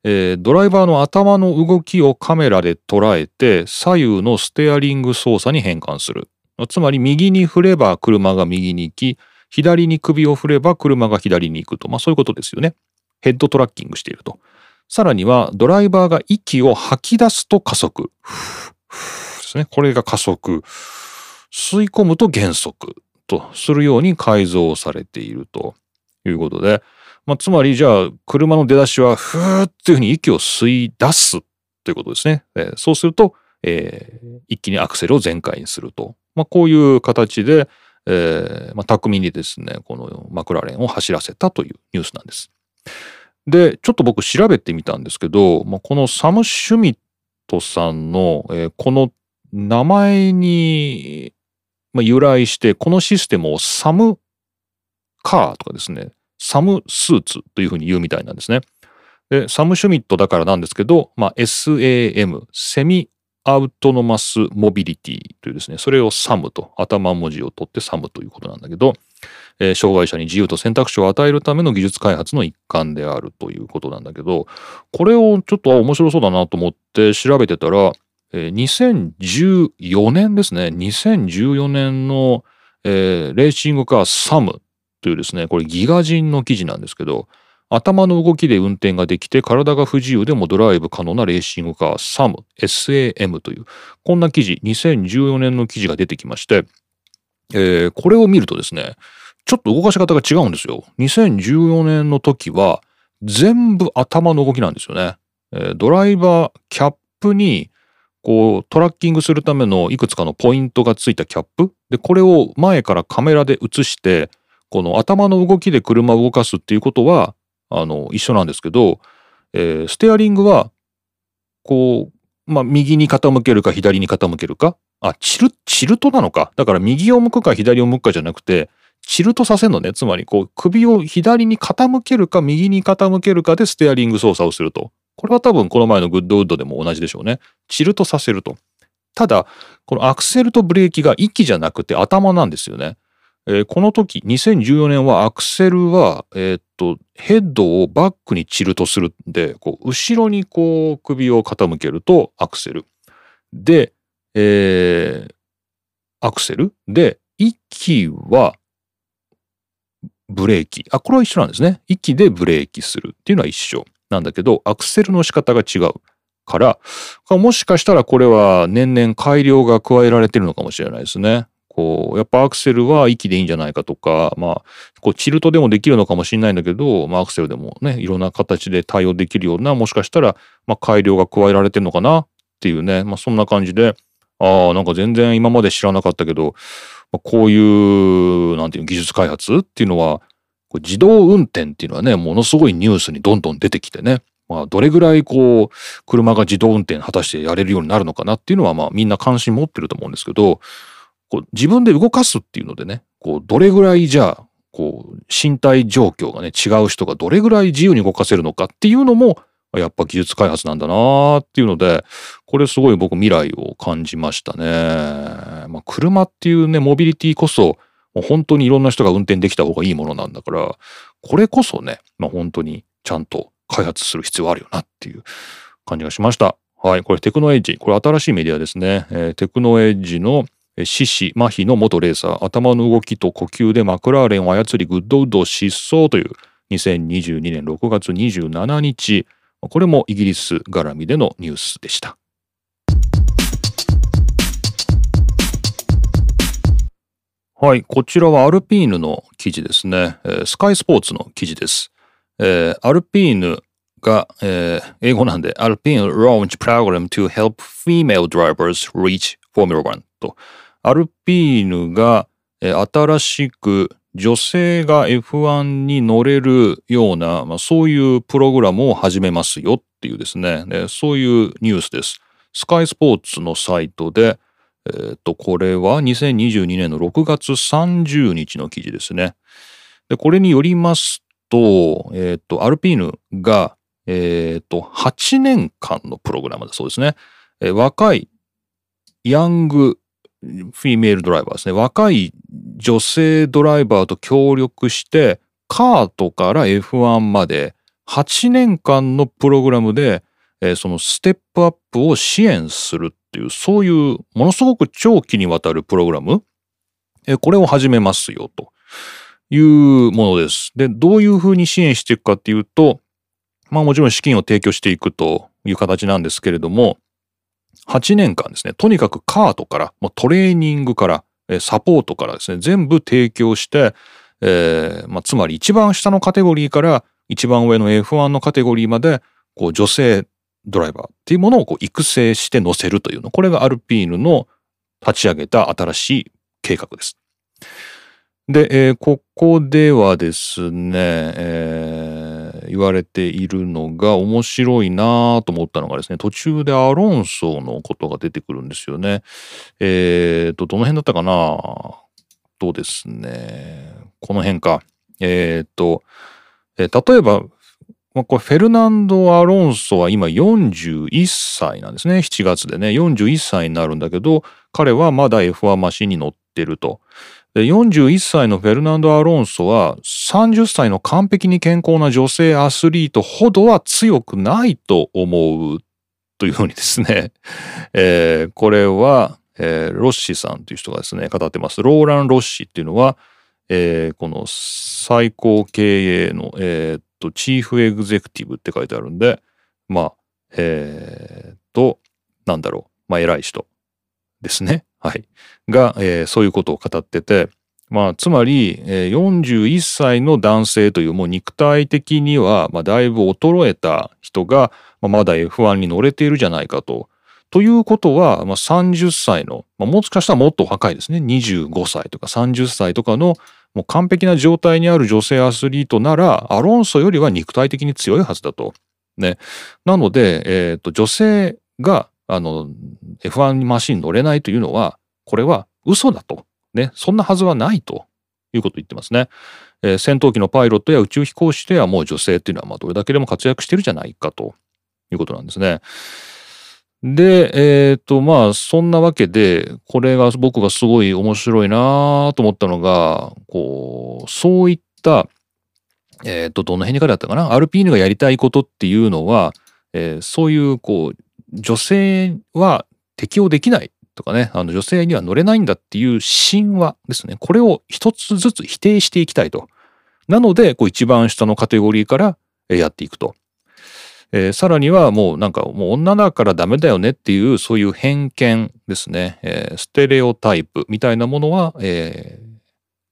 えー、ドライバーの頭の動きをカメラで捉えて左右のステアリング操作に変換する。つまり右に振れば車が右に行き、左に首を振れば車が左に行くと。まあそういうことですよね。ヘッドトラッキングしていると。さらにはドライバーが息を吐き出すと加速。ですね。これが加速。吸い込むと減速とするように改造されているということで、まあ、つまりじゃあ車の出だしはふーっていうふうに息を吸い出すということですね。えー、そうすると、えー、一気にアクセルを全開にすると。まあ、こういう形で、えーまあ、巧みにですね、このマクラーレンを走らせたというニュースなんです。で、ちょっと僕調べてみたんですけど、まあ、このサム・シュミットさんの、えー、この名前に、まあ、由来して、このシステムをサムカーとかですね、サムスーツというふうに言うみたいなんですね。で、サムシュミットだからなんですけど、まあ、SAM、セミアウトノマスモビリティというですね、それをサムと、頭文字を取ってサムということなんだけど、えー、障害者に自由と選択肢を与えるための技術開発の一環であるということなんだけど、これをちょっと面白そうだなと思って調べてたら、2014年ですね。2014年の、えー、レーシングカーサムというですね、これギガ人の記事なんですけど、頭の動きで運転ができて体が不自由でもドライブ可能なレーシングカーサム SAM というこんな記事2014年の記事が出てきまして、えー、これを見るとですねちょっと動かし方が違うんですよ。2014年の時は全部頭の動きなんですよね、えー、ドライバーキャップにこうトラッキングするためのいくつかのポイントがついたキャップ。でこれを前からカメラで映してこの頭の動きで車を動かすっていうことはあの一緒なんですけど、えー、ステアリングはこう、まあ、右に傾けるか左に傾けるか？あチルチルトなのか？だから右を向くか左を向くかじゃなくてチルトさせるのねつまりこう首を左に傾けるか右に傾けるかでステアリング操作をするとこれは多分この前のグッドウッドでも同じでしょうね。チルトさせると。ただ、このアクセルとブレーキが息じゃなくて頭なんですよね。えー、この時、2014年はアクセルは、えー、っと、ヘッドをバックにチルトするんで、こう後ろにこう首を傾けるとアクセル。で、えー、アクセル？で、息はブレーキ。あ、これは一緒なんですね。息でブレーキするっていうのは一緒なんだけど、アクセルの仕方が違うから、もしかしたらこれは年々改良が加えられてるのかもしれないですね。こう、やっぱアクセルは息でいいんじゃないかとか、まあ、こう、チルトでもできるのかもしれないんだけど、まあ、アクセルでもね、いろんな形で対応できるような、もしかしたら、まあ、改良が加えられてるのかなっていうね、まあ、そんな感じで、ああ、なんか全然今まで知らなかったけど、まあ、こういう、なんていう技術開発っていうのは、自動運転っていうのはね、ものすごいニュースにどんどん出てきてね、まあ、どれぐらいこう、車が自動運転果たしてやれるようになるのかなっていうのは、まあ、みんな関心持ってると思うんですけど、こう自分で動かすっていうのでね、こう、どれぐらいじゃあ、こう、身体状況がね、違う人がどれぐらい自由に動かせるのかっていうのも、やっぱ技術開発なんだなーっていうので、これすごい僕未来を感じましたね。まあ、車っていうね、モビリティこそ、もう本当にいろんな人が運転できた方がいいものなんだから、これこそね、まあ、本当にちゃんと開発する必要あるよなっていう感じがしました。はい、これテクノエッジ。これ新しいメディアですね。えー、テクノエッジの獅子、麻痺の元レーサー、頭の動きと呼吸でマクラーレンを操りグッドウッドを失踪という2022年6月27日、これもイギリス絡みでのニュースでした。はい、こちらはアルピーヌの記事ですね。スカイスポーツの記事です。えー、アルピーヌが、えー、英語なんで、アルピーヌ Launch Program to Help Female Drivers Reach Formula One と、アルピーヌが、えー、新しく女性が F1 に乗れるような、まあ、そういうプログラムを始めますよっていうですね、ねそういうニュースです。スカイスポーツのサイトで、えっ、と、これは2022年の6月30日の記事ですね。で、これによりますと、えっ、と、アルピーヌが、えっ、と、8年間のプログラムだそうですね。えー、若い、ヤング、フィメールドライバーですね。若い女性ドライバーと協力して、カートから F1 まで8年間のプログラムで、えー、そのステップアップを支援するっていう、そういうものすごく長期にわたるプログラム、え、これを始めますよと。いうものです。で、どういうふうに支援していくかっていうと、まあもちろん資金を提供していくという形なんですけれども、8年間ですね、とにかくカートから、トレーニングから、サポートからですね、全部提供して、えーまあ、つまり一番下のカテゴリーから一番上の F1 のカテゴリーまで、こう女性ドライバーっていうものをこう育成して乗せるというの。これがアルピーヌの立ち上げた新しい計画です。で、えー、ここではですね、えー、言われているのが面白いなと思ったのがですね、途中でアロンソのことが出てくるんですよね。えーと、どの辺だったかな？とですね、この辺か。えーと、え、例えば、まあ、これフェルナンド・アロンソは今41歳なんですね。7月でね、41歳になるんだけど、彼はまだ F1 マシンに乗ってると。で41歳のフェルナンド・アロンソは30歳の完璧に健康な女性アスリートほどは強くないと思うというふうにですね、えー、これは、えー、ロッシさんという人がですね、語ってます。ローラン・ロッシっていうのは、えー、この最高経営の、えー、と、チーフエグゼクティブって書いてあるんで、まあ、えー、と、なんだろう、まあ、偉い人ですね。はい。が、えー、そういうことを語ってて、まあ、つまり、えー、41歳の男性というもう肉体的には、まあ、だいぶ衰えた人が、まあ、まだ F1 に乗れているじゃないかと。ということは、まあ、30歳の、まあ、もしかしたらもっと若いですね。25歳とか30歳とかの、もう完璧な状態にある女性アスリートなら、アロンソよりは肉体的に強いはずだと。ね。なので、えっ、ー、と、女性があの、F1 マシン乗れないというのは、これは嘘だと。ね。そんなはずはないということを言ってますね。えー、戦闘機のパイロットや宇宙飛行士ではもう女性っていうのはまあどれだけでも活躍してるじゃないかということなんですね。で、えっ、ー、と、まあ、そんなわけで、これが僕がすごい面白いなと思ったのが、こう、そういった、えっ、ー、と、どの辺に書いてあったかな？アルピーヌがやりたいことっていうのは、えー、そういう、こう、女性は適用できないとかね、あの女性には乗れないんだっていう神話ですね。これを一つずつ否定していきたいと。なので、こう一番下のカテゴリーからやっていくと。えー、さらにはもうなんかもう女だからダメだよねっていうそういう偏見ですね、えー、ステレオタイプみたいなものは、え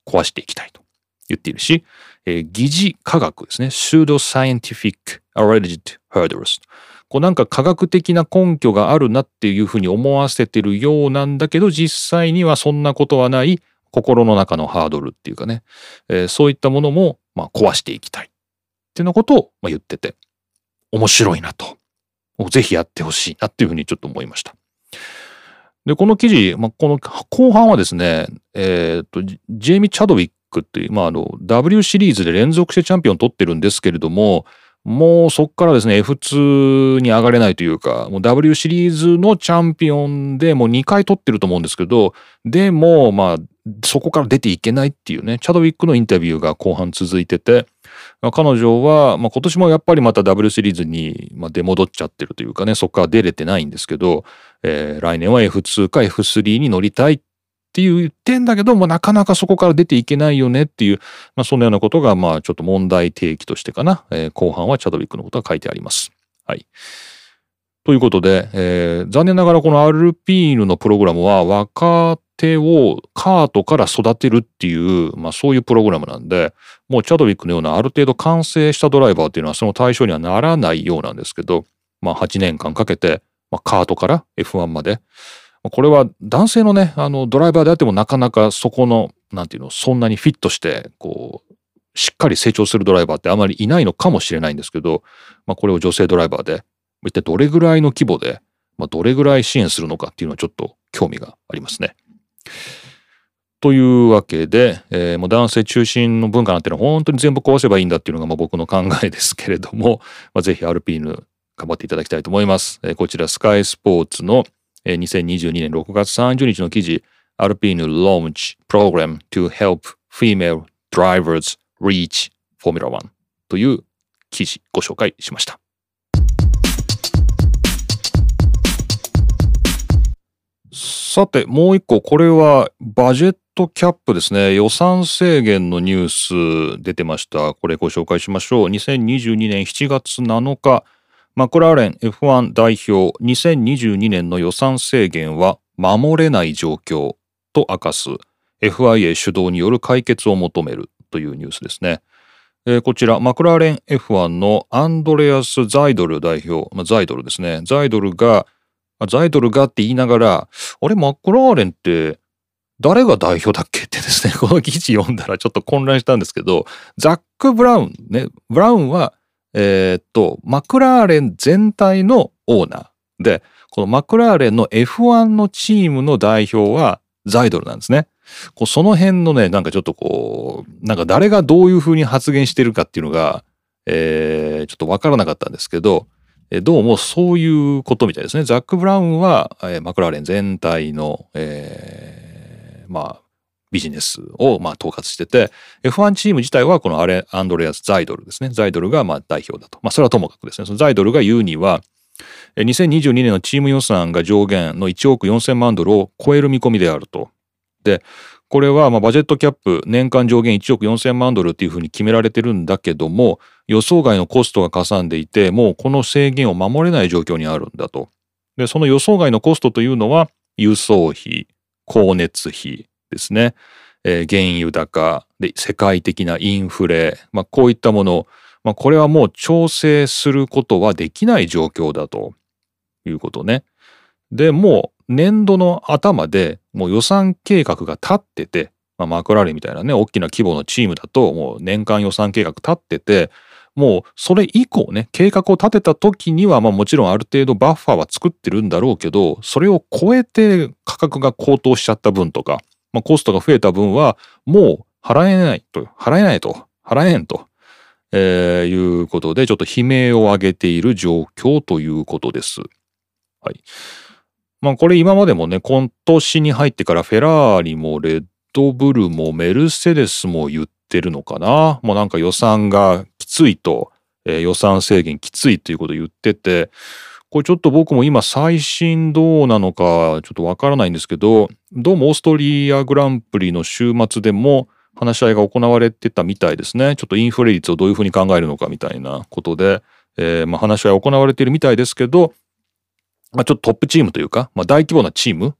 ー、壊していきたいと言っているし、えー、疑似科学ですね、pseudo scientific alleged hurdles。こうなんか科学的な根拠があるなっていうふうに思わせてるようなんだけど実際にはそんなことはない心の中のハードルっていうかね、えー、そういったものもまあ壊していきたいっていうようなことをまあ言ってて。面白いなとぜひやってほしいなっていうふうにちょっと思いました。で、この記事、まあ、この後半はですね、えっ、と、ジェイミー・チャドウィックっていう、まあ、あの、W シリーズで連続してチャンピオン取ってるんですけれども、もうそっからですね、F2 に上がれないというか、もう W シリーズのチャンピオンでもう2回取ってると思うんですけど、でも、まあ、そこから出ていけないっていうね、チャドウィックのインタビューが後半続いてて、彼女は、まあ、今年もやっぱりまた W シリーズに、ま、出戻っちゃってるというかね、そこから出れてないんですけど、えー、来年は F2 か F3 に乗りたいっていう言ってんだけど、まあ、なかなかそこから出ていけないよねっていう、まあ、そんなようなことが、まあ、ちょっと問題提起としてかな、えー、後半はチャドウィックのことが書いてあります。はい。ということで、えー、残念ながらこのアルピーヌのプログラムは若手をカートから育てるっていう、まあそういうプログラムなんで、もうチャドウィックのようなある程度完成したドライバーっていうのはその対象にはならないようなんですけど、まあ8年間かけて、まあ、カートから F1 まで、これは男性のね、あのドライバーであってもなかなかそこの、なんていうの、そんなにフィットして、こう、しっかり成長するドライバーってあまりいないのかもしれないんですけど、まあこれを女性ドライバーで、一体どれぐらいの規模で、まあどれぐらい支援するのかっていうのはちょっと興味がありますね。というわけで、えー、もう男性中心の文化なんてのは本当に全部壊せばいいんだっていうのがまあ僕の考えですけれども、まあ、ぜひアルピーヌ頑張っていただきたいと思います。えー、こちらスカイスポーツの2022年6月30日の記事、アルピーヌ Launch Program to Help Female Drivers Reach Formula One という記事ご紹介しました。さて、もう一個、これはバジェットキャップですね。予算制限のニュース出てました。これご紹介しましょう。2022年7月7日、マクラーレン F1 代表2022年の予算制限は守れない状況と明かす FIA 主導による解決を求めるというニュースですね。こちらマクラーレン F1 のアンドレアス・ザイドル代表、ザイドルですね。ザイドルが、ザイドルがって言いながら、あれマクラーレンって誰が代表だっけってですね、この記事読んだらちょっと混乱したんですけど、ザック・ブラウンね、ブラウンはえー、っと、マクラーレン全体のオーナーで、このマクラーレンの F1 のチームの代表はザイドルなんですね。こうその辺のね、なんかちょっとこう、なんか誰がどういうふうに発言してるかっていうのが、えー、ちょっとわからなかったんですけど、どうもそういうことみたいですね。ザック・ブラウンは、えー、マクラーレン全体の、えー、まあ、ビジネスをまあ統括してて、F1 チーム自体はこのアレアンドレアス・ザイドルですね。ザイドルがまあ代表だと。まあそれはともかくですね。そのザイドルが言うには、2022年のチーム予算が上限の1億4000万ドルを超える見込みであると。で、これはまあバジェットキャップ年間上限1億4000万ドルっていうふうに決められてるんだけども、予想外のコストがかさんでいて、もうこの制限を守れない状況にあるんだと。で、その予想外のコストというのは、輸送費、光熱費、ですね、えー、原油高で世界的なインフレ、まあ、こういったもの、まあ、これはもう調整することはできない状況だということね。でもう年度の頭でもう予算計画が立ってて、まあ、マクラーレンみたいなね大きな規模のチームだともう年間予算計画立っててもうそれ以降ね計画を立てた時にはまあもちろんある程度バッファーは作ってるんだろうけどそれを超えて価格が高騰しちゃった分とかまあ、コストが増えた分はもう払えないと、払えないと、払えんと、えー、いうことで、ちょっと悲鳴を上げている状況ということです。はい。まあこれ今までもね、今年に入ってからフェラーリもレッドブルもメルセデスも言ってるのかな？もうなんか予算がきついと、えー、予算制限きついということを言ってて、これちょっと僕も今最新どうなのかちょっとわからないんですけど、どうもオーストリアグランプリの週末でも話し合いが行われてたみたいですね。ちょっとインフレ率をどういうふうに考えるのかみたいなことで、えー、まあ話し合い行われているみたいですけど、まあ、ちょっとトップチームというか、まあ、大規模なチーム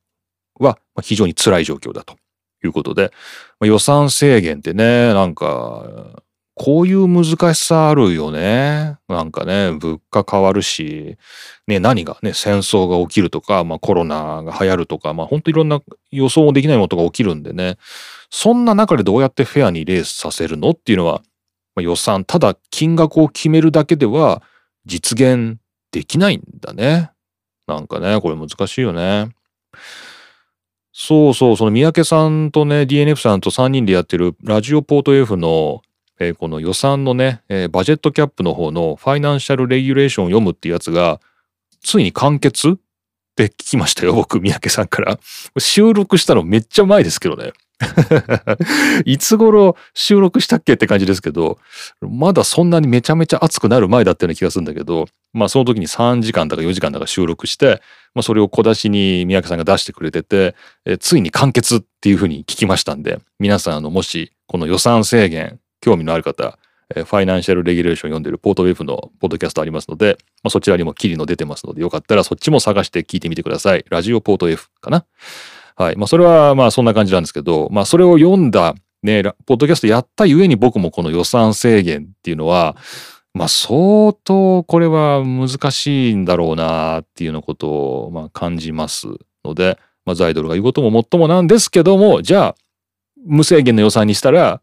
は非常に辛い状況だということで、まあ、予算制限ってね、なんか、こういう難しさあるよね。なんかね、物価変わるし、ね、何がね、戦争が起きるとか、まあコロナが流行るとか、まあ本当いろんな予想もできないことが起きるんでね、そんな中でどうやってフェアにレースさせるのっていうのは、まあ、予算、ただ金額を決めるだけでは実現できないんだね。なんかね、これ難しいよね。そうそう、その三宅さんとね、DNF さんと3人でやってるラジオポート F の、えー、この予算のね、えー、バジェットキャップの方のファイナンシャルレギュレーションを読むっていうやつが、ついに完結？って聞きましたよ、僕、三宅さんから。収録したのめっちゃ前ですけどね。いつ頃収録したっけって感じですけど、まだそんなにめちゃめちゃ熱くなる前だったような気がするんだけど、まあその時に3時間だか4時間だか収録して、まあそれを小出しに三宅さんが出してくれてて、えついに完結っていうふうに聞きましたんで、皆さんあのもしこの予算制限興味のある方、ファイナンシャルレギュレーション読んでるポートウェブのポッドキャストありますので、まあ、そちらにもキリの出てますので、よかったらそっちも探して聞いてみてください。ラジオポート F かな。はい。まあ、それはまあそんな感じなんですけど、まあ、それを読んだ、ね、ポッドキャストやったゆえに僕もこの予算制限っていうのは、まあ、相当これは難しいんだろうなっていうようなことをまあ感じますので、まあ、ザイドルが言うことももっともなんですけども、じゃあ、無制限の予算にしたら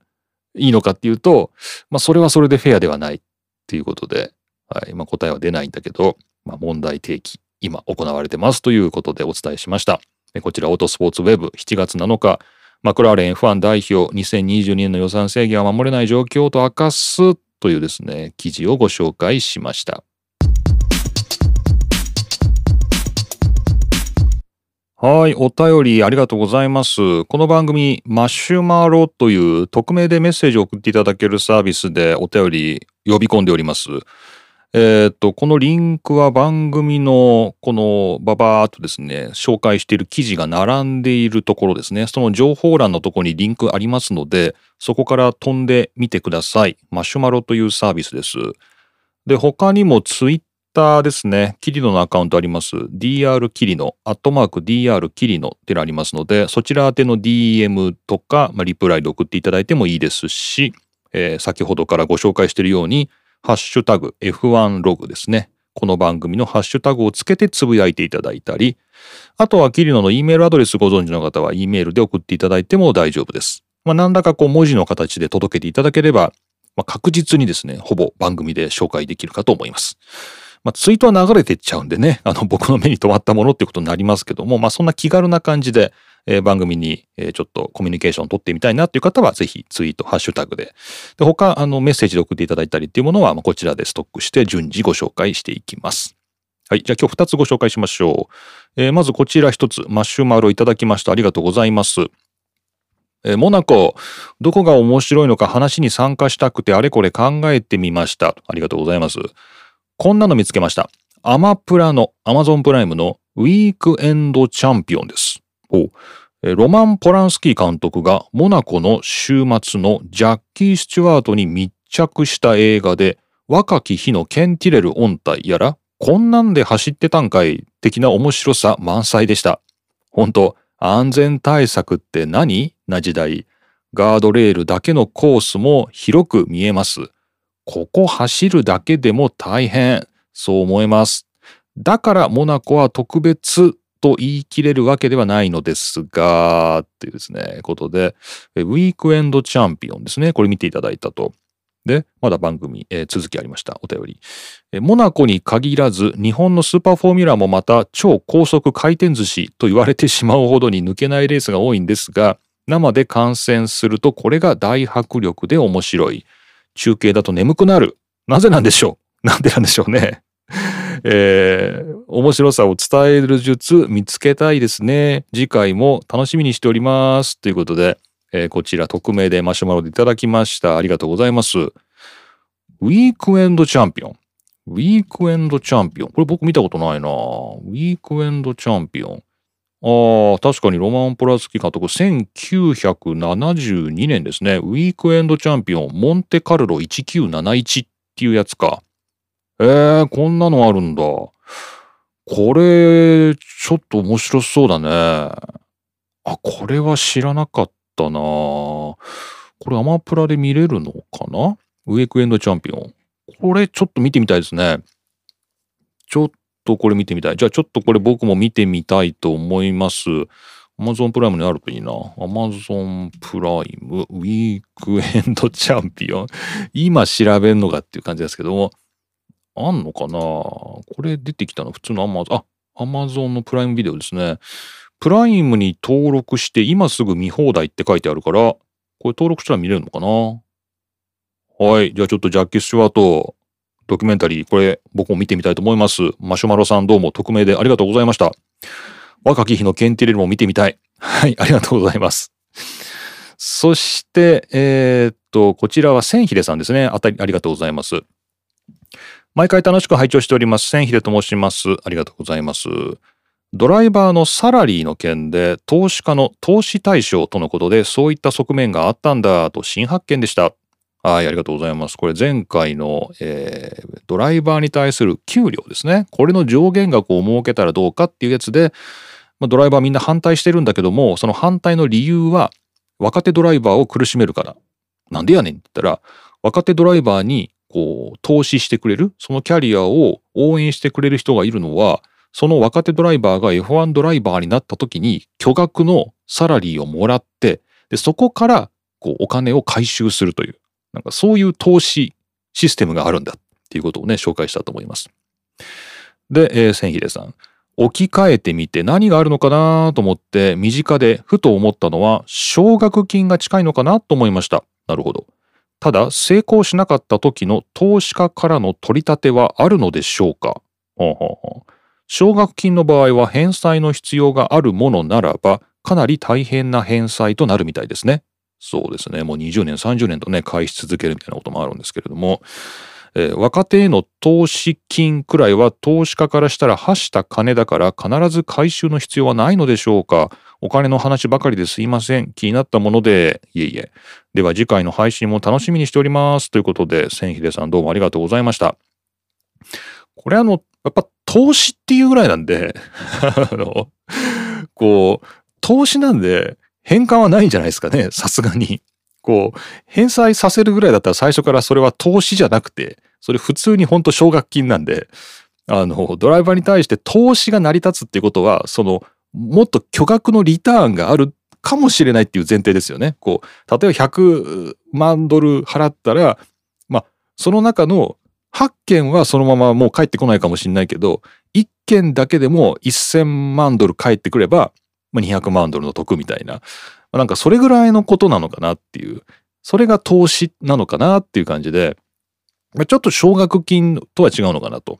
いいのかっていうと、まあ、それはそれでフェアではないっていうことで、はい。まあ、答えは出ないんだけど、まあ、問題提起、今行われてますということでお伝えしました。こちらオートスポーツウェブ7月7日、マクラーレン F1 代表2022年の予算制限は守れない状況と明かすというですね、記事をご紹介しました。はい、お便りありがとうございます。この番組、マシュマロという匿名でメッセージを送っていただけるサービスでお便り呼び込んでおります。えっ、と、このリンクは番組のこのババーっとですね、紹介している記事が並んでいるところですね。その情報欄のところにリンクありますので、そこから飛んでみてください。マシュマロというサービスです。で、他にもツイッターですね。キリノのアカウントあります。dr キリノ、アットマーク dr キリノってのありますので、そちら宛ての DM とか、まあ、リプライで送っていただいてもいいですし、えー、先ほどからご紹介しているように、ハッシュタグ F1 ログですね。この番組のハッシュタグをつけてつぶやいていただいたり、あとはキリノの E メールアドレスご存知の方は E メールで送っていただいても大丈夫です。まあ、何らかこう文字の形で届けていただければ、まあ、確実にですね、ほぼ番組で紹介できるかと思います。まあ、ツイートは流れてっちゃうんでね、あの僕の目に留まったものってことになりますけども、まあそんな気軽な感じで、えー、番組に、えー、ちょっとコミュニケーションを取ってみたいなっていう方は、ぜひツイート、ハッシュタグで。で、他、あの、メッセージで送っていただいたりっていうものは、まあ、こちらでストックして順次ご紹介していきます。はい。じゃあ今日2つご紹介しましょう。えー、まずこちら1つ、マッシュマロいただきました。ありがとうございます。え、モナコ、どこが面白いのか話に参加したくてあれこれ考えてみました。ありがとうございます。こんなの見つけました。アマプラの、アマゾンプライムのウィークエンドチャンピオンです。おロマン・ポランスキー監督がモナコの週末のジャッキー・スチュワートに密着した映画で若き日のケン・ティレル音体やらこんなんで走ってたんかい的な面白さ満載でした。本当安全対策って何？な時代。ガードレールだけのコースも広く見えます。ここ走るだけでも大変。そう思えます。だからモナコは特別と言い切れるわけではないのですが、っていうですね、ことで、ウィークエンドチャンピオンですね。これ見ていただいたと。で、まだ番組、えー、続きありました。お便り、モナコに限らず、日本のスーパーフォーミュラーもまた超高速回転寿司と言われてしまうほどに抜けないレースが多いんですが、生で観戦するとこれが大迫力で面白い。中継だと眠くなる。なぜなんでしょう？なんでなんでしょうね？えー、面白さを伝える術見つけたいですね。次回も楽しみにしております。ということで、えー、こちら匿名でマシュマロでいただきました。ありがとうございます。ウィークエンドチャンピオン。ウィークエンドチャンピオン。これ僕見たことないなウィークエンドチャンピオン。ああ、確かにロマン・ポラスキ監督、1972年ですね。ウィークエンドチャンピオン、モンテカルロ1971っていうやつか。えー、こんなのあるんだ。これ、ちょっと面白そうだね。あ、これは知らなかったなこれアマプラで見れるのかな？ウィークエンドチャンピオン。これちょっと見てみたいですね。ちょっとこれ見てみたい。じゃあちょっとこれ僕も見てみたいと思います。Amazon プライムにあるといいな。Amazon プライムウィークエンドチャンピオン。今調べんのかっていう感じですけども。あんのかな？これ出てきたの普通の Amazon。あ、Amazon のプライムビデオですね。プライムに登録して今すぐ見放題って書いてあるから、これ登録したら見れるのかな？はい。じゃあちょっとジャッキー・スチュワート、ドキュメンタリー、これ僕も見てみたいと思います。マシュマロさんどうも匿名でありがとうございました。若き日のケンティレルも見てみたい。はい、ありがとうございます。そして、えー、っと、こちらは千秀さんですね。あたり、ありがとうございます。毎回楽しく拝聴しております。千秀と申します。ありがとうございます。ドライバーのサラリーの件で投資家の投資対象とのことでそういった側面があったんだと新発見でした。はい、ありがとうございます。これ前回の、えー、ドライバーに対する給料ですね。これの上限額を設けたらどうかっていうやつで、まあ、ドライバーみんな反対してるんだけども、その反対の理由は、若手ドライバーを苦しめるから。なんでやねんって言ったら、若手ドライバーにこう投資してくれる、そのキャリアを応援してくれる人がいるのは、その若手ドライバーが F1 ドライバーになった時に巨額のサラリーをもらって、でそこからこうお金を回収するという。なんかそういう投資システムがあるんだっていうことをね、紹介したと思います。で、えー、千秀さん。置き換えてみて何があるのかなと思って身近でふと思ったのは奨学金が近いのかなと思いました。なるほど。ただ成功しなかった時の投資家からの取り立てはあるのでしょうか？奨学金の場合は返済の必要があるものならばかなり大変な返済となるみたいですね。そうですね。もう20年、30年とね、返し続けるみたいなこともあるんですけれども、えー、若手への投資金くらいは投資家からしたら発した金だから必ず回収の必要はないのでしょうか？お金の話ばかりですいません。気になったもので、いえいえ。では次回の配信も楽しみにしております。ということで、千秀さんどうもありがとうございました。これあの、やっぱ投資っていうぐらいなんで あの、こう、投資なんで、返還はないんじゃないですかね、さすがに。こう、返済させるぐらいだったら最初からそれは投資じゃなくて、それ普通にほんと奨学金なんで、あの、ドライバーに対して投資が成り立つっていうことは、その、もっと巨額のリターンがあるかもしれないっていう前提ですよね。こう、例えば100万ドル払ったら、まあ、その中の8件はそのままもう帰ってこないかもしれないけど、1件だけでも1000万ドル返ってくれば、まあ、200万ドルの得みたいな、なんかそれぐらいのことなのかなっていう、それが投資なのかなっていう感じで、まあ、ちょっと奨学金とは違うのかなと。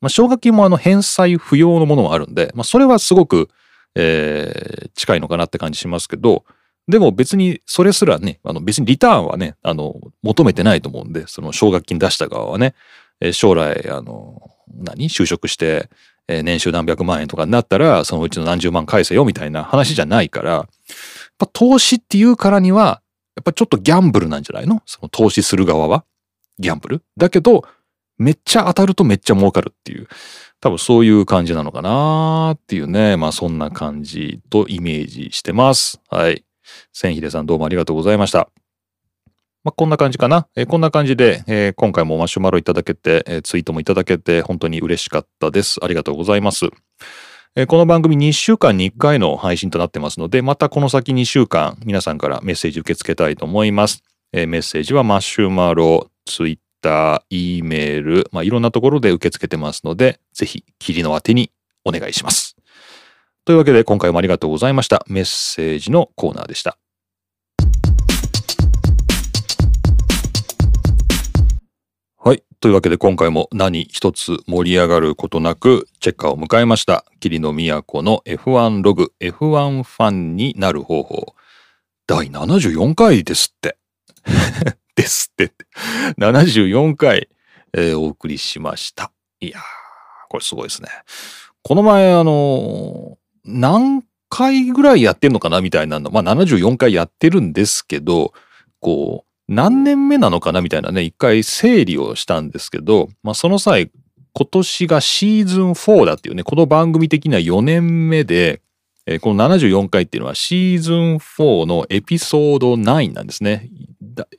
まあ、奨学金もあの返済不要のものもあるんで、まあ、それはすごく、えー、近いのかなって感じしますけど、でも別にそれすらね、あの別にリターンはね、あの、求めてないと思うんで、その奨学金出した側はね、えー、将来、あの、何？就職して、えー、年収何百万円とかになったら、そのうちの何十万返せよみたいな話じゃないから、やっぱ投資っていうからには、やっぱちょっとギャンブルなんじゃないの？その投資する側は？ギャンブル？だけど、めっちゃ当たるとめっちゃ儲かるっていう。多分そういう感じなのかなっていうね。まあそんな感じとイメージしてます。はい。千秀さんどうもありがとうございました。まあ、こんな感じかな。えー、こんな感じで、えー、今回もマシュマロいただけて、えー、ツイートもいただけて、本当に嬉しかったです。ありがとうございます。えこの番組2週間に1回の配信となってますので、またこの先2週間、皆さんからメッセージ受け付けたいと思います。えメッセージはマシュマロ、ツイッター、E メール、まあ、いろんなところで受け付けてますので、ぜひ、霧の宛てにお願いします。というわけで、今回もありがとうございました。メッセージのコーナーでした。はい。というわけで今回も何一つ盛り上がることなくチェッカーを迎えました。霧の都の F1 ログ F1 ファンになる方法。第74回ですって。ですって。74回。ええーお送りしました。いやー、これすごいですね。この前、あのー何回ぐらいやってんのかなみたいなの。まあ、74回やってるんですけど、こう、何年目なのかなみたいなね、一回整理をしたんですけど、まあ、その際、今年がシーズン4だっていうね、この番組的には4年目で、えーこの74回っていうのはシーズン4のエピソード9なんですね。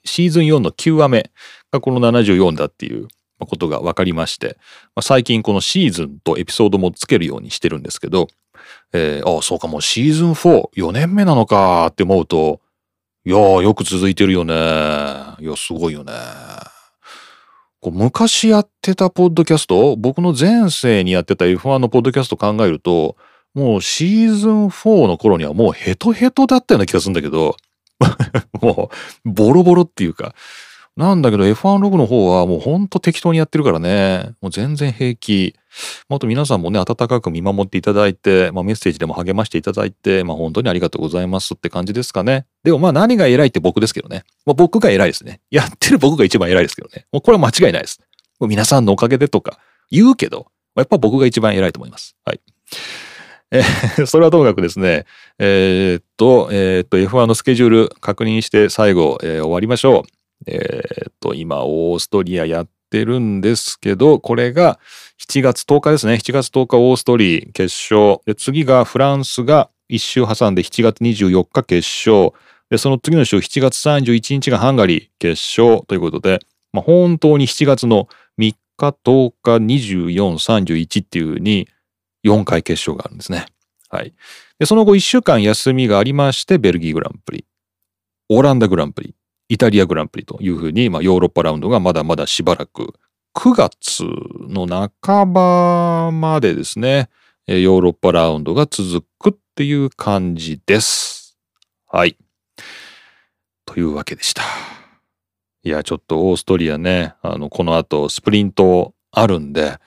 シーズン4の9話目がこの74だっていうことが分かりまして、まあ、最近このシーズンとエピソードもつけるようにしてるんですけど、えーああ、そうか、もうシーズン4、4年目なのかって思うと、いやー、よく続いてるよね。いや、すごいよね。こう昔やってたポッドキャスト、僕の前世にやってた F1 のポッドキャスト考えると、もうシーズン4の頃にはもうヘトヘトだったような気がするんだけど、もうボロボロっていうか、なんだけど F1 ログの方はもうほんと適当にやってるからね、もう全然平気。まあと皆さんもね、温かく見守っていただいて、まあ、メッセージでも励ましていただいて、まあ本当にありがとうございますって感じですかね。でもまあ何が偉いって僕ですけどね。まあ、僕が偉いですね。やってる僕が一番偉いですけどね。もうこれは間違いないです。皆さんのおかげでとか言うけど、やっぱ僕が一番偉いと思います。はい。それはともかくですね、えーっと、えーっと、F1 のスケジュール確認して最後、えー終わりましょう。えーっと、今、オーストリアやってるんですけど、これが7月10日ですね。7月10日オーストリー決勝。で、次がフランスが1週挟んで7月24日決勝。で、その次の週7月31日がハンガリー決勝ということで、まあ、本当に7月の3日、10日、24、31っていう風に4回決勝があるんですね。はい。で、その後1週間休みがありまして、ベルギーグランプリ、オランダグランプリ、イタリアグランプリというふうに、まあ、ヨーロッパラウンドがまだまだしばらく、9月の半ばまでですね、ヨーロッパラウンドが続くっていう感じです。はい。というわけでした。いや、ちょっとオーストリアね、あの、この後スプリントあるんで、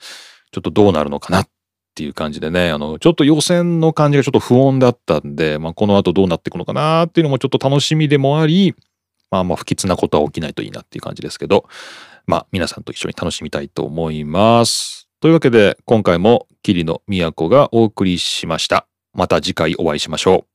ちょっとどうなるのかなっっていう感じでね、あの、ちょっと予選の感じがちょっと不穏だったんで、まあ、この後どうなっていくのかなっていうのもちょっと楽しみでもあり、まあまあ不吉なことは起きないといいなっていう感じですけど、まあ皆さんと一緒に楽しみたいと思います。というわけで今回も霧の都がお送りしました。また次回お会いしましょう。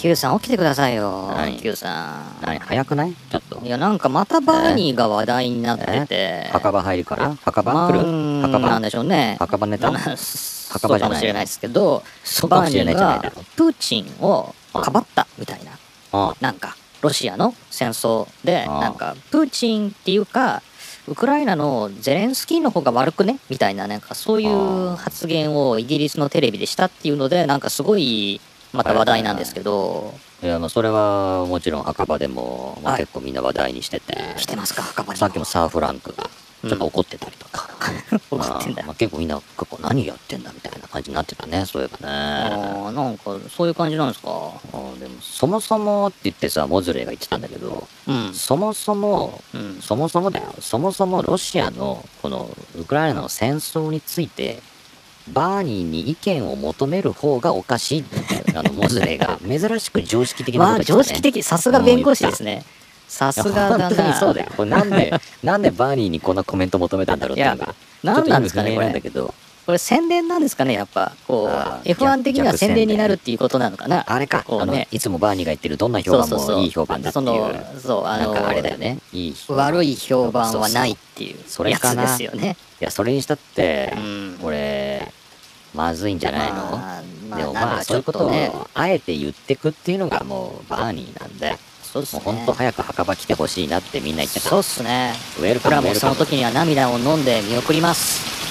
Q さん起きてくださいよ。何 Q さ何早くない？ちょっと。んい。やなんかまたバーニーが話題になってて墓場入るから？墓まあ場来る？うん。墓場？なんでしょうね。墓場ネタ？な墓場じゃないかもしれないですけどそうかもしれないじゃないだバーニーがプーチンをかばったみたいな。あなんかロシアの戦争でなんかプーチンっていうかウクライナのゼレンスキーの方が悪くね？みたいななんかそういう発言をイギリスのテレビでしたっていうのでなんかすごいまた話題なんですけど。いや、まあ、それはもちろん墓場でも、まあ、はい。結構みんな話題にしてて、来てますか？墓場にさっきもサーフランクがちょっと怒ってたりとか、怒ってんだまあまあ、結構みんな結構何やってんだみたいな感じになってたねそういえばね。ああなんかそういう感じなんですか？あでもそもそもって言ってさモズレーが言ってたんだけどうん。そもそもうん。そもそもだよ。そもそもロシアのこのウクライナの戦争についてバーニーに意見を求める方がおかしい。ってあのモズレーが。珍しく常識的なまあこと言ってた、ね、常識的。さすが弁護士ですね。さすがだ本当にそうだなよ。これなんで なんでバーニーにこんなコメント求めたんだろうっていうのが。何なんですかねこれ。けどこれ宣伝なんですかねやっぱ。こあうー F1 的には逆宣伝になるっていうことなのかな。あれかこうね。いつもバーニーが言ってるどんな評判もいい評判だっていう。そうあのなんかあれだよね。いい悪い評判はないっていうそれやつですよね。いやそれにしたってうん。これまずいんじゃないの、まあまあでもまあそういうことをね。あえて言ってくっていうのがもうバーニーなんでそうっすね。もうほんと早く墓場来てほしいなってみんな言ってたそうっすねウェルカムもその時には涙を飲んで見送ります